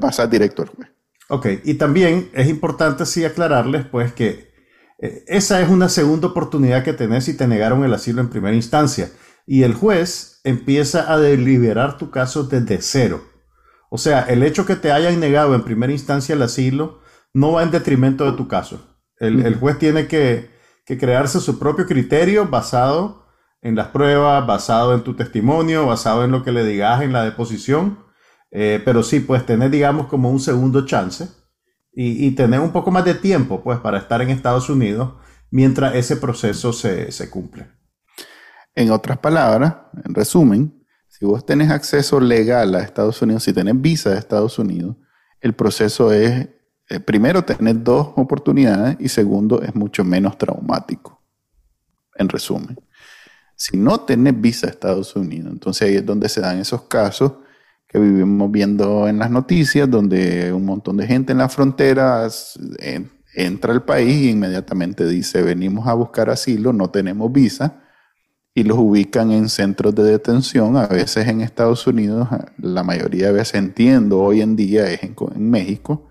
Pasas directo al juez. Ok, y también es importante sí aclararles pues que eh, esa es una segunda oportunidad que tenés si te negaron el asilo en primera instancia. Y el juez empieza a deliberar tu caso desde cero. O sea, el hecho que te hayan negado en primera instancia el asilo no va en detrimento de tu caso. El, juez tiene que, crearse su propio criterio basado en las pruebas, basado en tu testimonio, basado en lo que le digas en la deposición. Eh, pero sí, pues tener, digamos, como un segundo chance y, tener un poco más de tiempo, pues, para estar en Estados Unidos mientras ese proceso se, se cumple. En otras palabras, en resumen, si vos tenés acceso legal a Estados Unidos, si tenés visa de Estados Unidos, el proceso es eh, primero, tener dos oportunidades y segundo, es mucho menos traumático. En resumen, si no tenés visa a Estados Unidos, entonces ahí es donde se dan esos casos que vivimos viendo en las noticias, donde un montón de gente en las fronteras entra al país e inmediatamente dice, venimos a buscar asilo, no tenemos visa, y los ubican en centros de detención, a veces en Estados Unidos, la mayoría de veces entiendo hoy en día es en México,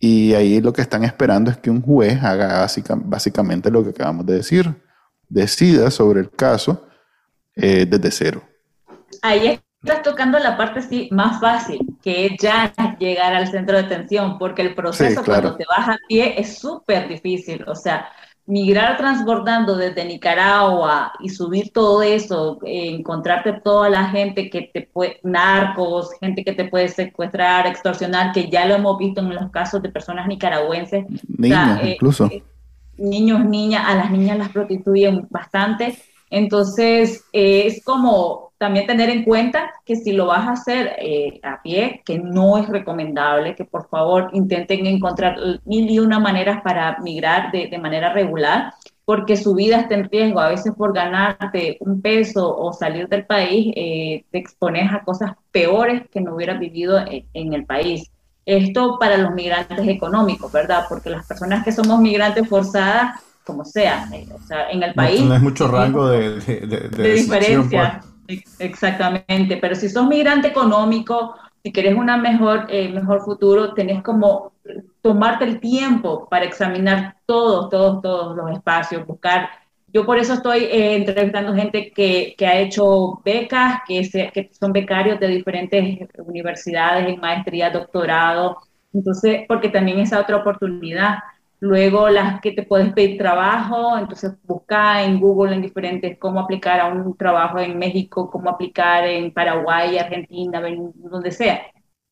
y ahí lo que están esperando es que un juez haga básicamente lo que acabamos de decir, decida sobre el caso eh, desde cero. Ahí estás tocando la parte sí, más fácil, que es ya llegar al centro de detención, porque el proceso cuando te vas a pie es súper difícil. O sea, migrar transbordando desde Nicaragua y subir todo eso, encontrarte toda la gente que te puede, narcos, gente que te puede secuestrar, extorsionar, que ya lo hemos visto en los casos de personas nicaragüenses. Niños, eh, incluso. Eh, niños, niñas, a las niñas las prostituyen bastante. Entonces, eh, es como también tener en cuenta que si lo vas a hacer eh, a pie, que no es recomendable, que por favor intenten encontrar mil y una maneras para migrar de, de, manera regular, porque su vida está en riesgo. A veces por ganarte un peso o salir del país, eh, te expones a cosas peores que no hubieras vivido en, el país. Esto para los migrantes económicos, ¿verdad? Porque las personas que somos migrantes forzadas, como sea, eh, o sea en el país... No, hay mucho rango de, de, de diferencia. Pues. Exactamente, pero si sos migrante económico, si querés una mejor, eh, mejor futuro, tenés como tomarte el tiempo para examinar todos, todos, todos los espacios, buscar. Yo por eso estoy eh, entrevistando gente que, que, ha hecho becas, que, que son becarios de diferentes universidades en maestría, doctorado. Entonces, porque también es otra oportunidad. Luego las que te puedes pedir trabajo, entonces busca en Google en diferentes cómo aplicar a un trabajo en México, cómo aplicar en Paraguay, Argentina, donde sea.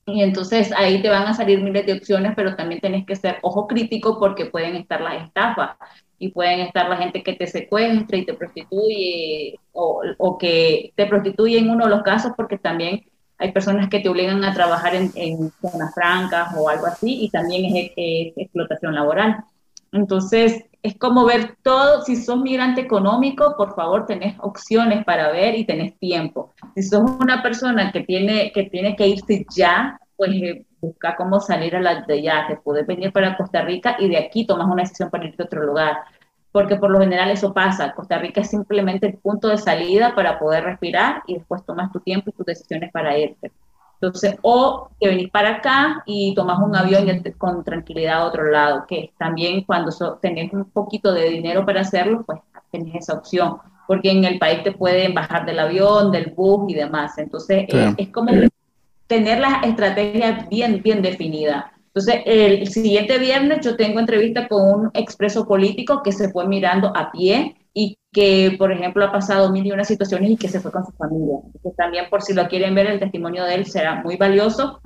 Y entonces ahí te van a salir miles de opciones, pero también tenés que ser ojo crítico porque pueden estar las estafas y pueden estar la gente que te secuestra y te prostituye o, o que te prostituye en uno de los casos porque también hay personas que te obligan a trabajar en, zonas francas o algo así, y también es, explotación laboral. Entonces, es como ver todo, si sos migrante económico, por favor, tenés opciones para ver y tenés tiempo. Si sos una persona que tiene que, tiene que irse ya, pues eh, busca cómo salir a la de ya, te puedes venir para Costa Rica y de aquí tomas una decisión para irte a otro lugar porque por lo general eso pasa. Costa Rica es simplemente el punto de salida para poder respirar y después tomas tu tiempo y tus decisiones para irte. Entonces, o te venís para acá y tomas un avión con tranquilidad a otro lado, que también cuando tenés un poquito de dinero para hacerlo, pues tenés esa opción, porque en el país te pueden bajar del avión, del bus y demás. Entonces, es, es como tener las estrategias bien, bien definidas. Entonces, el siguiente viernes yo tengo entrevista con un expreso político que se fue mirando a pie y que, por ejemplo, ha pasado mil y una situaciones y que se fue con su familia. Entonces, también por si lo quieren ver, el testimonio de él será muy valioso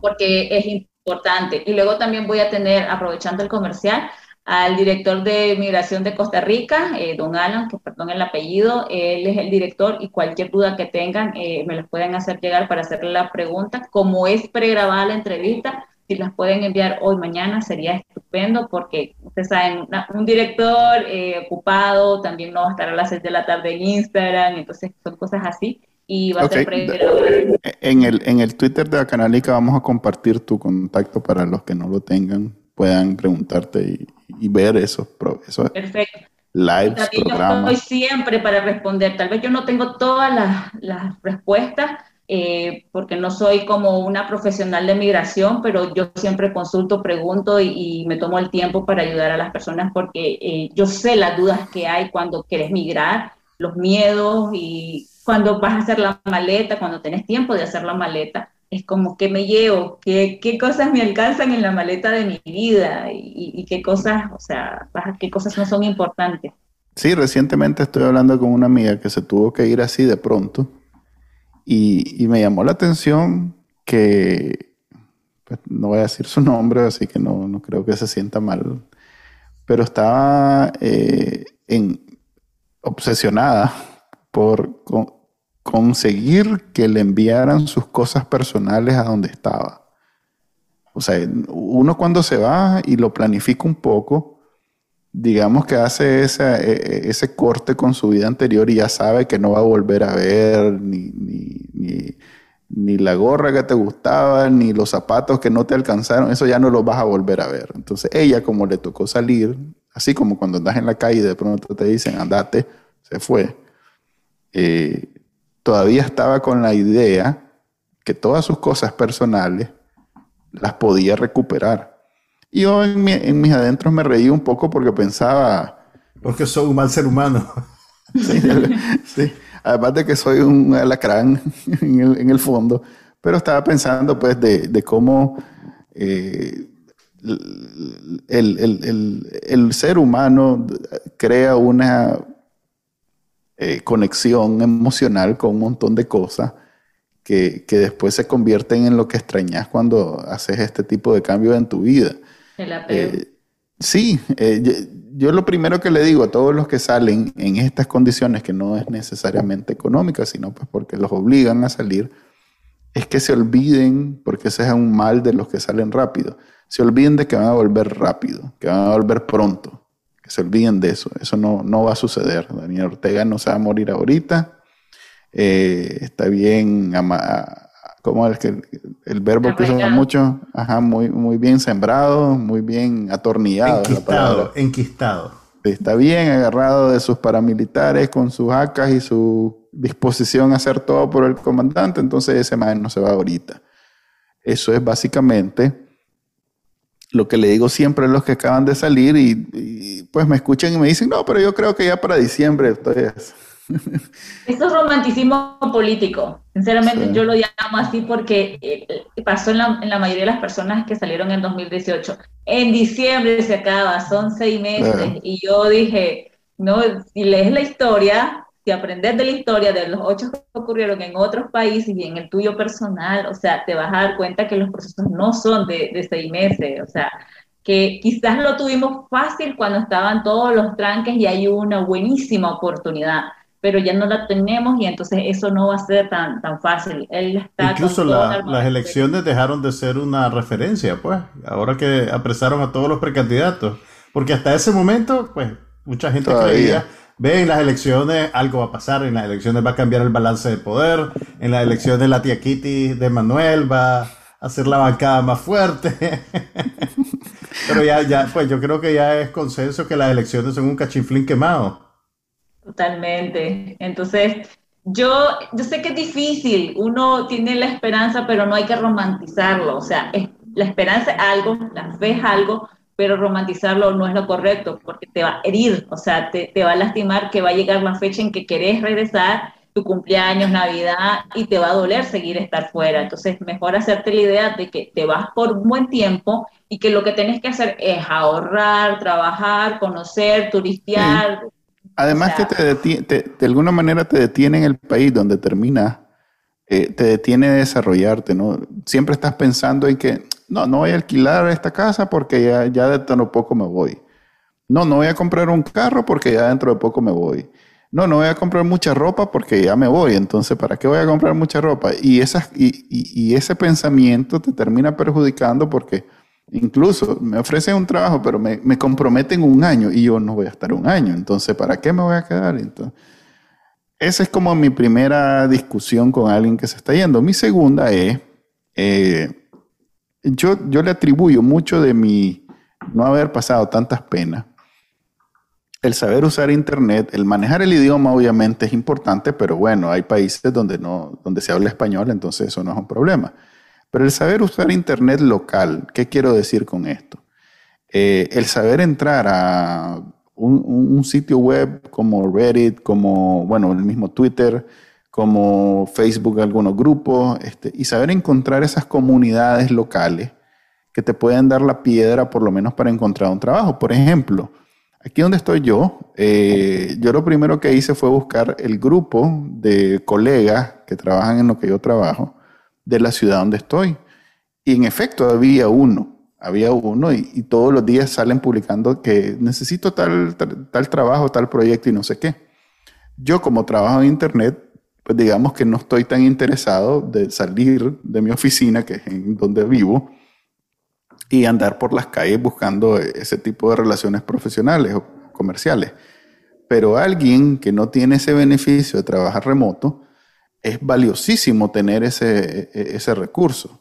porque es importante. Y luego también voy a tener, aprovechando el comercial, al director de Migración de Costa Rica, eh, don Alan, que perdón el apellido, él es el director y cualquier duda que tengan eh, me las pueden hacer llegar para hacerle la pregunta. Como es pregrabada la entrevista, si las pueden enviar hoy, mañana, sería estupendo porque ustedes saben, un director eh, ocupado también no va a estar a las 6 de la tarde en Instagram, entonces son cosas así y va a ser pregrabado. En el, en el Twitter de la Canalica vamos a compartir tu contacto para los que no lo tengan puedan preguntarte y, y ver esos, esos Perfecto. lives, programas. Yo estoy siempre para responder. Tal vez yo no tengo todas las, las respuestas, eh, porque no soy como una profesional de migración, pero yo siempre consulto, pregunto y, me tomo el tiempo para ayudar a las personas porque eh, yo sé las dudas que hay cuando quieres migrar, los miedos y cuando vas a hacer la maleta, cuando tenés tiempo de hacer la maleta es como que me llevo, qué, qué cosas me alcanzan en la maleta de mi vida y, qué cosas, o sea, qué cosas no son importantes. Sí, recientemente estoy hablando con una amiga que se tuvo que ir así de pronto y, me llamó la atención que, pues, no voy a decir su nombre, así que no, no creo que se sienta mal, pero estaba eh, en, obsesionada por conseguir que le enviaran sus cosas personales a donde estaba. O sea, uno cuando se va y lo planifica un poco, digamos que hace e, e, ese corte con su vida anterior y ya sabe que no va a volver a ver ni, ni, la gorra que te gustaba, ni los zapatos que no te alcanzaron, eso ya no lo vas a volver a ver. Entonces ella como le tocó salir, así como cuando andas en la calle de pronto te dicen, andate, se fue. Eh, todavía estaba con la idea que todas sus cosas personales las podía recuperar. Y yo en, mis adentros me reí un poco porque pensaba... Porque soy un mal ser humano. sí, además de que soy un alacrán en el, fondo, pero estaba pensando pues de, cómo eh, el, ser humano crea una eh, conexión emocional con un montón de cosas que, después se convierten en lo que extrañas cuando haces este tipo de cambio en tu vida. Eh, sí, eh, yo, lo primero que le digo a todos los que salen en estas condiciones, que no es necesariamente económica, sino pues porque los obligan a salir, es que se olviden, porque ese es un mal de los que salen rápido, se olviden de que van a volver rápido, que van a volver pronto que se olviden de eso. Eso no, no va a suceder. Daniel Ortega no se va a morir ahorita. Eh, está bien, como el, el verbo que usa mucho, ajá, muy, muy bien sembrado, muy bien atornillado. Enquistado, enquistado. Está bien agarrado de sus paramilitares con sus acas y su disposición a hacer todo por el comandante, entonces ese man no se va ahorita. Eso es básicamente lo que le digo siempre a los que acaban de salir y, pues me escuchan y me dicen, no, pero yo creo que ya para diciembre estoy... Esto es romanticismo político. Sinceramente, yo lo llamo así porque eh, pasó en la, en la, mayoría de las personas que salieron en 2018. En diciembre se acaba, son seis meses. Y yo dije, no, si lees la historia, si aprendes de la historia de los ocho que ocurrieron en otros países y en el tuyo personal, o sea, te vas a dar cuenta que los procesos no son de, de seis meses, o sea, que quizás lo tuvimos fácil cuando estaban todos los tranques y hay una buenísima oportunidad, pero ya no la tenemos y entonces eso no va a ser tan, tan fácil. Él está Incluso las elecciones dejaron de ser una referencia, pues, ahora que apresaron a todos los precandidatos, porque hasta ese momento, pues, mucha gente creía ve, en las elecciones algo va a pasar, en las elecciones va a cambiar el balance de poder, en las elecciones la tía Kitty de Manuel va a hacer la bancada más fuerte. Pero ya, ya, pues yo creo que ya es consenso que las elecciones son un cachiflín quemado. Totalmente. Entonces, yo, yo sé que es difícil, uno tiene la esperanza, pero no hay que romantizarlo. O sea, la esperanza es algo, la fe es algo, pero romantizarlo no es lo correcto porque te va a herir, o sea, te, va a lastimar que va a llegar la fecha en que querés regresar, tu cumpleaños, Navidad, y te va a doler seguir estar fuera. Entonces, mejor hacerte la idea de que te vas por un buen tiempo y que lo que tenés que hacer es ahorrar, trabajar, conocer, turistear. Además que te, de alguna manera te detiene en el país donde termina eh, te detiene de desarrollarte, ¿no? Siempre estás pensando en que, no, no voy a alquilar esta casa porque ya, ya dentro de poco me voy. No, no voy a comprar un carro porque ya dentro de poco me voy. No, no voy a comprar mucha ropa porque ya me voy. Entonces, ¿para qué voy a comprar mucha ropa? Y, esas, y, y ese pensamiento te termina perjudicando porque Incluso me ofrecen un trabajo, pero me, me, comprometen un año y yo no voy a estar un año. Entonces, ¿para qué me voy a quedar? Entonces, esa es como mi primera discusión con alguien que se está yendo. Mi segunda es, eh, yo, yo le atribuyo mucho de mi no haber pasado tantas penas. El saber usar Internet, el manejar el idioma obviamente es importante, pero bueno, hay países donde, no, donde se habla español, entonces eso no es un problema. Pero el saber usar Internet local, ¿qué quiero decir con esto? Eh, el saber entrar a un, sitio web como Reddit, como, bueno, el mismo Twitter, como Facebook, algunos grupos, este, y saber encontrar esas comunidades locales que te pueden dar la piedra por lo menos para encontrar un trabajo. Por ejemplo, aquí donde estoy yo, eh, yo lo primero que hice fue buscar el grupo de colegas que trabajan en lo que yo trabajo de la ciudad donde estoy. Y en efecto había uno, había uno y, todos los días salen publicando que necesito tal, tal, trabajo, tal proyecto y no sé qué. Yo como trabajo en Internet, pues digamos que no estoy tan interesado de salir de mi oficina, que es en donde vivo, y andar por las calles buscando ese tipo de relaciones profesionales o comerciales. Pero alguien que no tiene ese beneficio de trabajar remoto, es valiosísimo tener ese, e, ese recurso.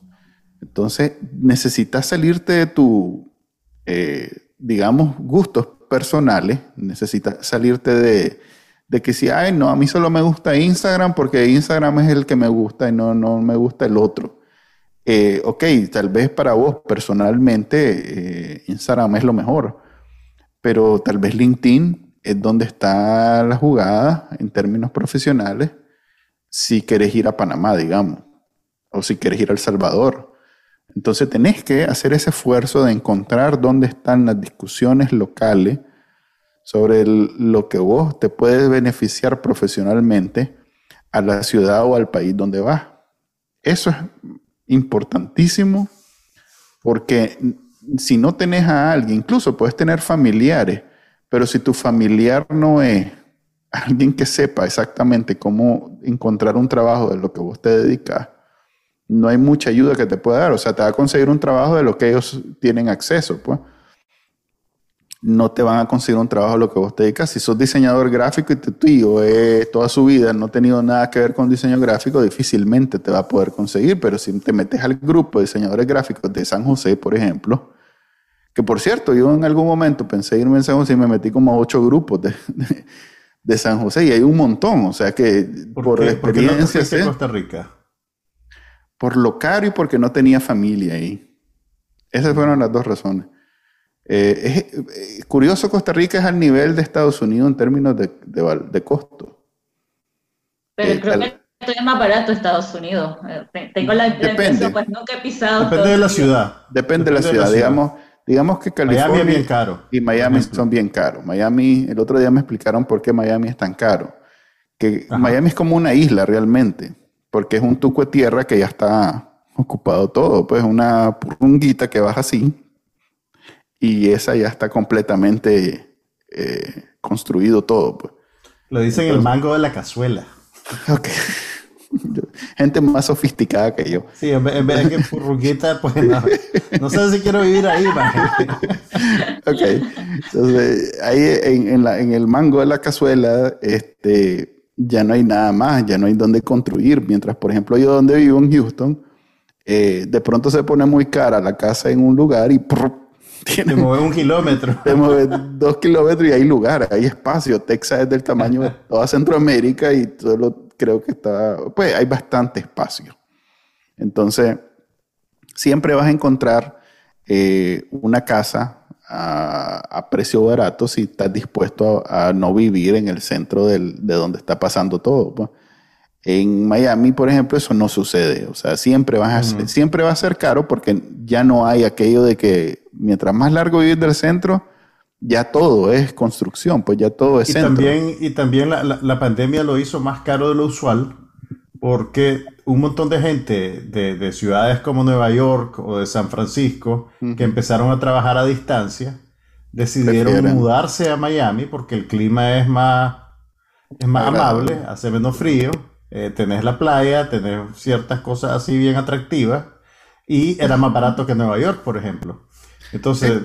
Entonces, necesitas salirte de tu, eh, digamos, gustos personales, necesitas salirte de, de, que si, ay, no, a mí solo me gusta Instagram porque Instagram es el que me gusta y no, no me gusta el otro. Eh, ok, tal vez para vos personalmente eh, Instagram es lo mejor, pero tal vez LinkedIn es donde está la jugada en términos profesionales si querés ir a Panamá, digamos, o si querés ir a El Salvador. Entonces tenés que hacer ese esfuerzo de encontrar dónde están las discusiones locales sobre lo que vos te puedes beneficiar profesionalmente a la ciudad o al país donde vas. Eso es importantísimo porque si no tenés a alguien, incluso puedes tener familiares, pero si tu familiar no es alguien que sepa exactamente cómo encontrar un trabajo de lo que vos te dedicas, no hay mucha ayuda que te pueda dar. O sea, te va a conseguir un trabajo de lo que ellos tienen acceso, pues. No te van a conseguir un trabajo de lo que vos te dedicas. Si sos diseñador gráfico y tu tío eh, toda su vida no ha tenido nada que ver con diseño gráfico, difícilmente te va a poder conseguir. Pero si te metes al grupo de diseñadores gráficos de San José, por ejemplo, que por cierto, yo en algún momento pensé irme en San José y me metí como a ocho grupos de de San José y hay un montón, o sea que por, experiencia ¿Por Costa Rica? Por lo caro y porque no tenía familia ahí. Esas fueron las dos razones. Eh, es, eh, curioso, Costa Rica es al nivel de Estados Unidos en términos de, de, costo. Pero eh, creo que es más barato Estados Unidos. Tengo la impresión, pues nunca he pisado. Depende de la ciudad. Depende, de la ciudad. Digamos, Digamos que California bien caro, y Miami son bien caros. Miami, el otro día me explicaron por qué Miami es tan caro. Que Miami es como una isla realmente, porque es un tuco de tierra que ya está ocupado todo, pues una purrunguita que baja así y esa ya está completamente eh, construido todo. Pues. Lo dicen el mango de la cazuela. Ok. gente más sofisticada que yo. Sí, en vez, de que furruquita, pues no, no, sé si quiero vivir ahí. ok, entonces ahí en, en, el mango de la cazuela, este, ya no hay nada más, ya no hay donde construir. Mientras, por ejemplo, yo donde vivo en Houston, eh, de pronto se pone muy cara la casa en un lugar y tiene, te mueve un kilómetro. Te mueve dos kilómetros y hay lugar, hay espacio. Texas es del tamaño de toda Centroamérica y todo lo creo que está, pues hay bastante espacio. Entonces, siempre vas a encontrar eh, una casa a, precio barato si estás dispuesto a, no vivir en el centro de donde está pasando todo. Pues. En Miami, por ejemplo, eso no sucede. O sea, siempre, vas a, siempre va a ser caro porque ya no hay aquello de que mientras más largo vivir del centro, ya todo es construcción, pues ya todo es y centro. También, y también la, la, pandemia lo hizo más caro de lo usual, porque un montón de gente de, ciudades como Nueva York o de San Francisco que empezaron a trabajar a distancia decidieron mudarse a Miami porque el clima es más, es más amable, hace menos frío, eh, tenés la playa, tenés ciertas cosas así bien atractivas y era más barato que Nueva York, por ejemplo. Entonces,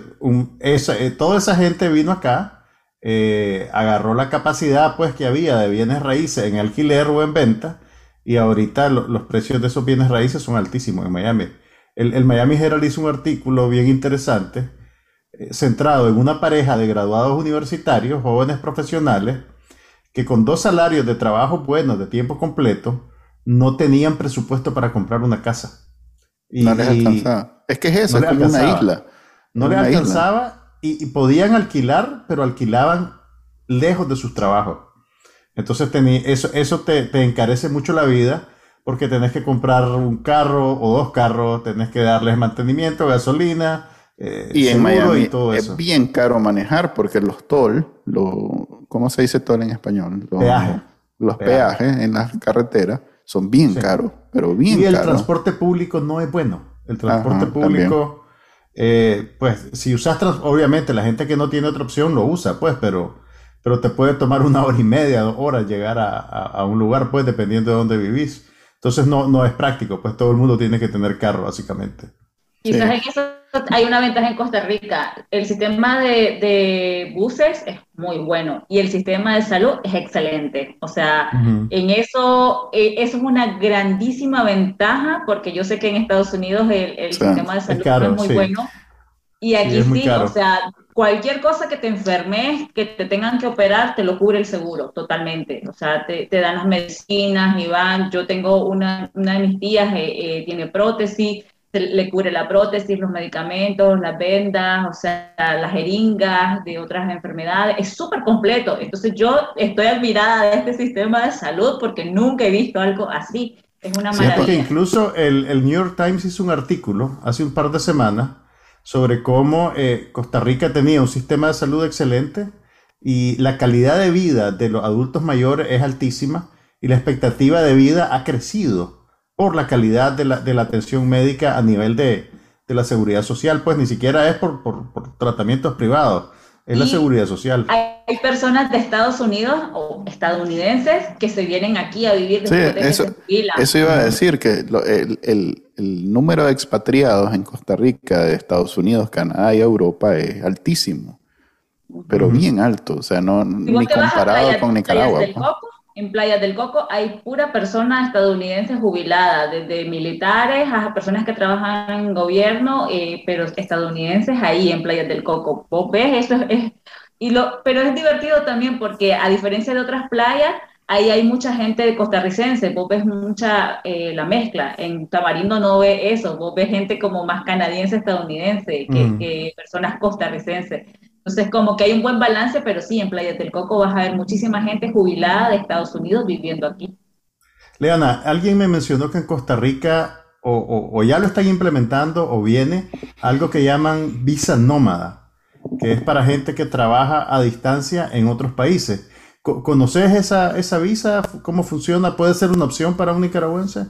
eh, toda esa gente vino acá, eh, agarró la capacidad pues que había de bienes raíces en alquiler o en venta y ahorita los precios de esos bienes raíces son altísimos en Miami. El, el Miami Herald hizo un artículo bien interesante eh, centrado en una pareja de graduados universitarios, jóvenes profesionales, que con dos salarios de trabajo buenos de tiempo completo no tenían presupuesto para comprar una casa. Y, no les alcanzaba. Es que es eso, es como una isla. No les alcanzaba y, podían alquilar, pero alquilaban lejos de sus trabajos. Entonces eso, eso te, te, encarece mucho la vida porque tenés que comprar un carro o dos carros, tenés que darles mantenimiento, gasolina, eh, y en Miami es bien caro manejar porque los toll, lo, ¿cómo se dice toll en español? Los, los peajes en las carreteras son bien caros, pero bien caros. Y el transporte público no es bueno. El transporte público, eh, pues si usas, obviamente la gente que no tiene otra opción lo usa, pues, pero, pero te puede tomar una hora y media, dos horas llegar a, a, un lugar, pues, dependiendo de dónde vivís. Entonces no, no es práctico, pues todo el mundo tiene que tener carro, básicamente. Quizás en eso hay una ventaja en Costa Rica. El sistema de, buses es muy bueno y el sistema de salud es excelente. O sea, en eso, eh, eso es una grandísima ventaja porque yo sé que en Estados Unidos el, sistema de salud es, muy bueno. Y aquí sí, o sea, cualquier cosa que te enfermes, que te tengan que operar, te lo cubre el seguro totalmente. O sea, te, dan las medicinas y van. Yo tengo una, una de mis tías, eh, eh, tiene prótesis le cubre la prótesis, los medicamentos, las vendas, o sea, las jeringas de otras enfermedades. Es súper completo. Entonces yo estoy admirada de este sistema de salud porque nunca he visto algo así. Es una maravilla. porque incluso el, el, New York Times hizo un artículo hace un par de semanas sobre cómo eh, Costa Rica tenía un sistema de salud excelente y la calidad de vida de los adultos mayores es altísima y la expectativa de vida ha crecido por la calidad de la, de la atención médica a nivel de, de, la seguridad social, pues ni siquiera es por, por, por tratamientos privados, es la seguridad social. Hay, personas de Estados Unidos o estadounidenses que se vienen aquí a vivir sí, eso, eso iba a decir que el, el, el, número de expatriados en Costa Rica, de Estados Unidos, Canadá y Europa es altísimo, pero bien alto, o sea, no ni comparado con Nicaragua. Pues en Playas del Coco hay pura persona estadounidense jubilada, desde militares a personas que trabajan en gobierno, eh, pero estadounidenses ahí en Playas del Coco. Vos ves, eso es, y lo, pero es divertido también porque a diferencia de otras playas, ahí hay mucha gente costarricense, vos ves mucha eh, la mezcla. En Tamarindo no ve eso, vos ves gente como más canadiense, estadounidense que, mm. que personas costarricenses. Entonces, como que hay un buen balance, pero sí, en Playa del Coco vas a ver muchísima gente jubilada de Estados Unidos viviendo aquí. Leana, alguien me mencionó que en Costa Rica o, ya lo están implementando o viene algo que llaman visa nómada, que es para gente que trabaja a distancia en otros países. ¿Conoces esa, esa visa? ¿Cómo funciona? ¿Puede ser una opción para un nicaragüense?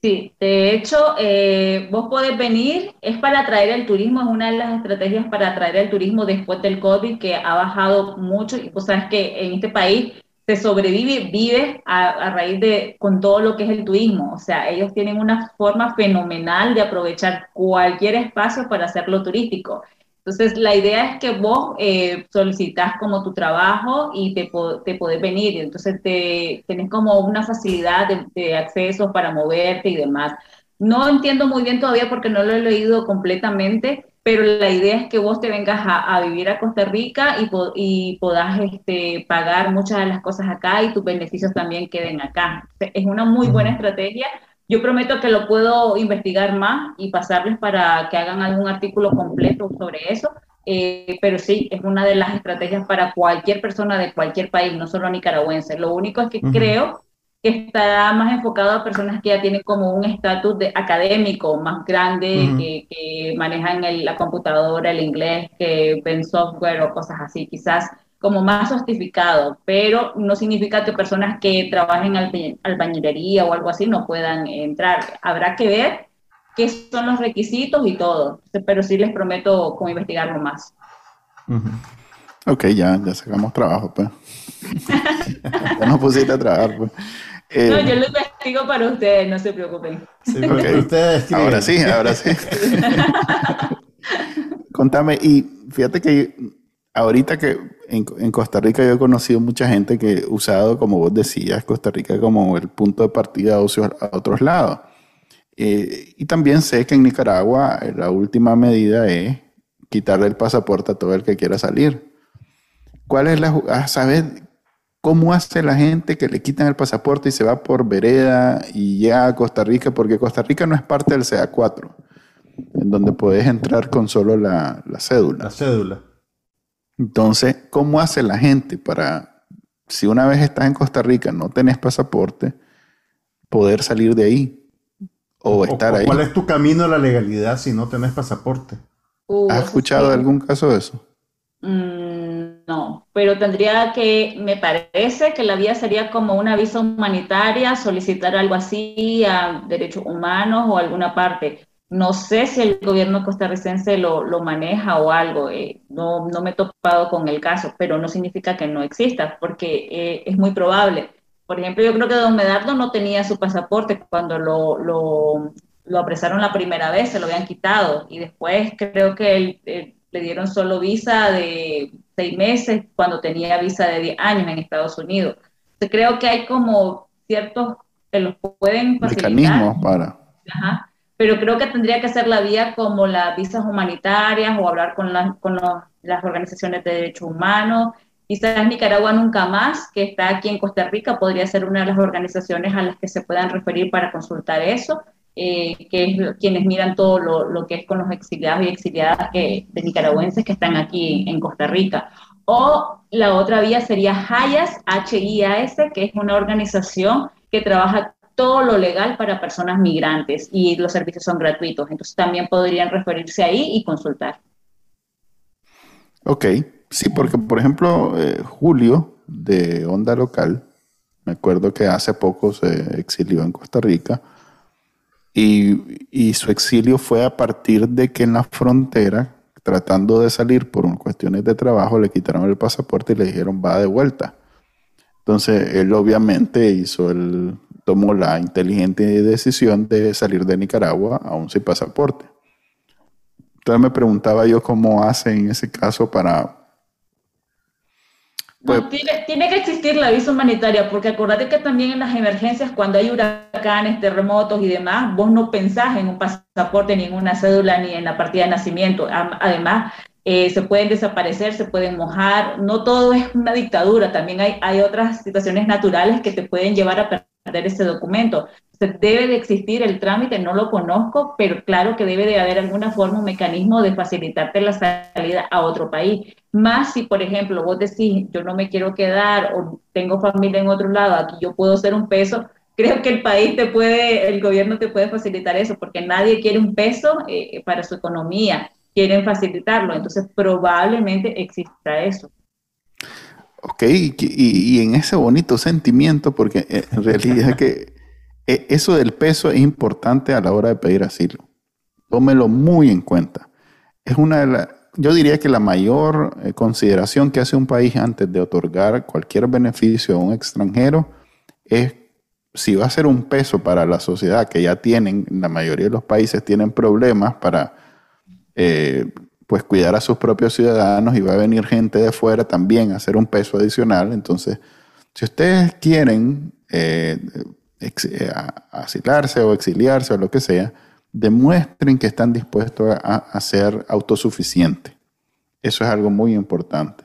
Sí, de hecho, eh, vos podés venir, es para atraer el turismo, es una de las estrategias para atraer el turismo después del COVID, que ha bajado mucho, y vos sabes que en este país se sobrevive, vive a, a, raíz de, con todo lo que es el turismo, o sea, ellos tienen una forma fenomenal de aprovechar cualquier espacio para hacerlo turístico. Entonces, la idea es que vos eh, solicitas como tu trabajo y te, te podés venir. Entonces, te, tenés como una facilidad de, acceso para moverte y demás. No entiendo muy bien todavía porque no lo he leído completamente, pero la idea es que vos te vengas a, vivir a Costa Rica y, y podás este, pagar muchas de las cosas acá y tus beneficios también queden acá. Es una muy buena estrategia yo prometo que lo puedo investigar más y pasarles para que hagan algún artículo completo sobre eso, eh, pero sí, es una de las estrategias para cualquier persona de cualquier país, no solo nicaragüense. Lo único es que creo que está más enfocado a personas que ya tienen como un estatus académico más grande, que, manejan la computadora, el inglés, que ven software o cosas así. Quizás como más justificado, pero no significa que personas que trabajen al, albañilería o algo así no puedan entrar. Habrá que ver qué son los requisitos y todo, pero sí les prometo como investigarlo más. Ok, ya, ya sacamos trabajo, pues. ya nos pusiste a trabajar, pues. no, yo lo investigo para ustedes, no se preocupen. Sí, ustedes ahora sí, ahora sí. Contame, y fíjate que ahorita que en, Costa Rica yo he conocido mucha gente que ha usado, como vos decías, Costa Rica como el punto de partida a otros lados. Eh, y también sé que en Nicaragua eh, la última medida es quitarle el pasaporte a todo el que quiera salir. ¿Cuál es la... A saber cómo hace la gente que le quitan el pasaporte y se va por vereda y llega a Costa Rica, porque Costa Rica no es parte del CA4, en donde puedes entrar con solo la cédula. La cédula. Entonces, ¿cómo hace la gente para, si una vez estás en Costa Rica, no tenés pasaporte, poder salir de ahí o, estar ahí? ¿Cuál es tu camino a la legalidad si no tenés pasaporte? Uh, ¿Has escuchado algún caso de eso? Mm, no, pero tendría que, me parece que la vía sería como una visa humanitaria, solicitar algo así a derechos humanos o alguna parte. No sé si el gobierno costarricense lo, lo maneja o algo, eh, no, no, me he topado con el caso, pero no significa que no exista, porque eh, es muy probable. Por ejemplo, yo creo que don Medardo no tenía su pasaporte cuando lo, lo, lo apresaron la primera vez, se lo habían quitado, y después creo que él, eh, le dieron solo visa de seis meses cuando tenía visa de 10 años en Estados Unidos. Entonces, creo que hay como ciertos que los pueden facilitar. Mecanismos para. Ajá pero creo que tendría que ser la vía como las visas humanitarias o hablar con, las organizaciones de derechos humanos. Quizás Nicaragua nunca más, que está aquí en Costa Rica, podría ser una de las organizaciones a las que se puedan referir para consultar eso, eh, que es quienes miran todo lo, que es con los exiliados y exiliadas de nicaragüenses que están aquí en Costa Rica. O la otra vía sería HIAS, H-I-A-S, que es una organización que trabaja todo lo legal para personas migrantes y los servicios son gratuitos. Entonces también podrían referirse ahí y consultar. Ok, sí, porque por ejemplo, eh, Julio de Onda Local, me acuerdo que hace poco se exilió en Costa Rica y, y su exilio fue a partir de que en la frontera, tratando de salir por cuestiones de trabajo, le quitaron el pasaporte y le dijeron va de vuelta. Entonces él obviamente hizo el, tomó la inteligente decisión de salir de Nicaragua aún sin pasaporte. Entonces me preguntaba yo cómo hace en ese caso para... Pues, tiene, que existir la visa humanitaria, porque acordate que también en las emergencias, cuando hay huracanes, terremotos y demás, vos no pensás en un pasaporte, ni en una cédula, ni en la partida de nacimiento. Además, eh, se pueden desaparecer, se pueden mojar, no todo es una dictadura, también hay, hay otras situaciones naturales que te pueden llevar a perder ese documento. debe de existir el trámite, no lo conozco, pero claro que debe de haber alguna forma, un mecanismo de facilitarte la salida a otro país. Más si, por ejemplo, vos decís, yo no me quiero quedar o tengo familia en otro lado, aquí yo puedo ser un peso, creo que el país te puede, el gobierno te puede facilitar eso, porque nadie quiere un peso eh, para su economía quieren facilitarlo. Entonces, probablemente exista eso. Ok, y, en ese bonito sentimiento, porque eh, en realidad que eh, eso del peso es importante a la hora de pedir asilo. Tómelo muy en cuenta. Es una de las, yo diría que la mayor eh, consideración que hace un país antes de otorgar cualquier beneficio a un extranjero es si va a ser un peso para la sociedad que ya tienen, la mayoría de los países tienen problemas para pues cuidar a sus propios ciudadanos y va a venir gente de fuera también a hacer un peso adicional. Entonces, si ustedes quieren eh, eh, asilarse o exiliarse o lo que sea, demuestren que están dispuestos a, ser autosuficientes. Eso es algo muy importante.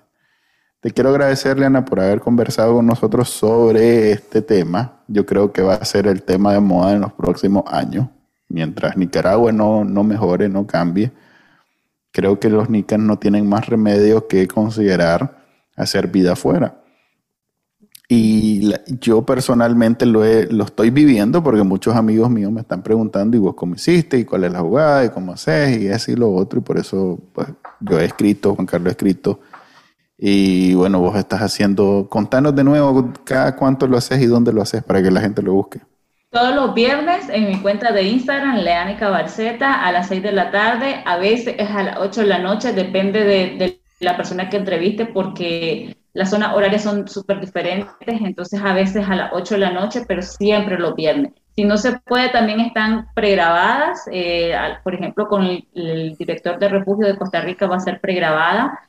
Te quiero agradecer, Leana, por haber conversado con nosotros sobre este tema. Yo creo que va a ser el tema de moda en los próximos años. Mientras Nicaragua no, no mejore, no cambie, creo que los nicas no tienen más remedio que considerar hacer vida afuera. Y yo personalmente lo, lo estoy viviendo porque muchos amigos míos me están preguntando, ¿y vos cómo hiciste? ¿Y cuál es la jugada? ¿Y cómo haces? Y eso y lo otro. Y por eso pues, yo he escrito, Juan Carlos ha escrito Y bueno, vos estás haciendo, contanos de nuevo cada cuánto lo haces y dónde lo haces para que la gente lo busque. Todos los viernes en mi cuenta de Instagram, Leánica Barceta, a las 6 de la tarde, a veces es a las 8 de la noche, depende de, de la persona que entreviste, porque las zonas horarias son súper diferentes, entonces a veces a las 8 de la noche, pero siempre los viernes. Si no se puede, también están pregrabadas, eh, por ejemplo, con el, el, director de refugio de Costa Rica va a ser pregrabada,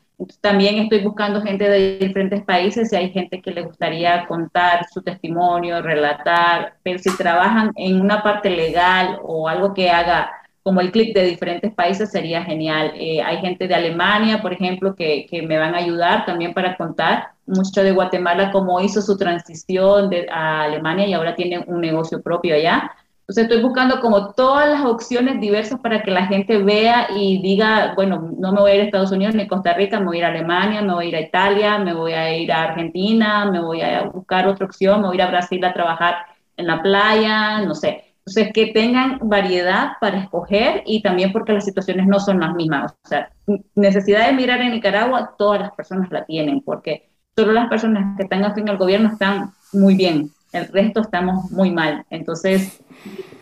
también estoy buscando gente de diferentes países si hay gente que le gustaría contar su testimonio, relatar, pero si trabajan en una parte legal o algo que haga como el clic de diferentes países sería genial. Eh, hay gente de Alemania, por ejemplo, que, que, me van a ayudar también para contar mucho de Guatemala, cómo hizo su transición de, a Alemania y ahora tiene un negocio propio allá. Entonces estoy buscando como todas las opciones diversas para que la gente vea y diga, bueno, no me voy a ir a Estados Unidos ni Costa Rica, me voy a ir a Alemania, me voy a ir a Italia, me voy a ir a Argentina, me voy a buscar otra opción, me voy a ir a Brasil a trabajar en la playa, no sé. Entonces, que tengan variedad para escoger y también porque las situaciones no son las mismas. O sea, necesidad de mirar en Nicaragua, todas las personas la tienen, porque solo las personas que están aquí en el gobierno están muy bien, el resto estamos muy mal. Entonces,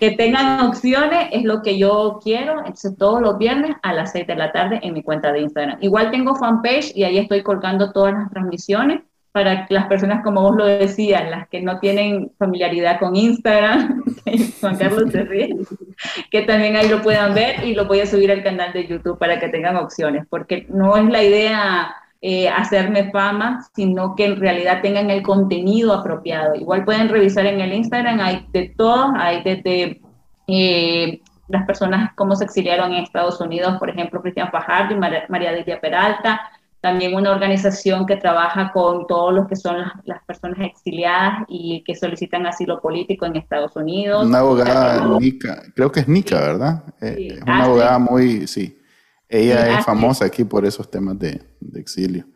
que tengan opciones es lo que yo quiero. Entonces, todos los viernes a las 6 de la tarde en mi cuenta de Instagram. Igual tengo fanpage y ahí estoy colgando todas las transmisiones para las personas, como vos lo decías, las que no tienen familiaridad con Instagram, Juan Carlos se ríe, que también ahí lo puedan ver y lo voy a subir al canal de YouTube para que tengan opciones, porque no es la idea eh, hacerme fama, sino que en realidad tengan el contenido apropiado. Igual pueden revisar en el Instagram, hay de todo, hay desde eh, las personas cómo se exiliaron en Estados Unidos, por ejemplo, Cristian Fajardo y María, María Lidia Peralta, también una organización que trabaja con todos los que son las, las, personas exiliadas y que solicitan asilo político en Estados Unidos. Una abogada, Nica, creo que es Nica, ¿verdad? Eh. Es una abogada muy, sí, ella es famosa aquí por esos temas de, de exilio.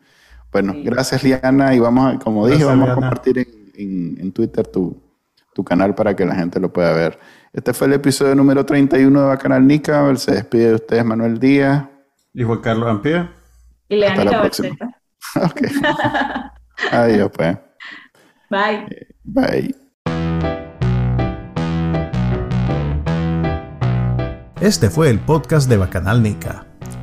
Bueno, sí. gracias Liana y vamos, a, como gracias, dije, vamos Liana. a compartir en, en, en, Twitter tu, tu canal para que la gente lo pueda ver. Este fue el episodio número 31 de Bacanal Nica. Se despide de ustedes Manuel Díaz. Y Juan Carlos Ampía. Y Hasta la próxima. ok. Adiós, pues. Bye. Bye. Este fue el podcast de Bacanal Nica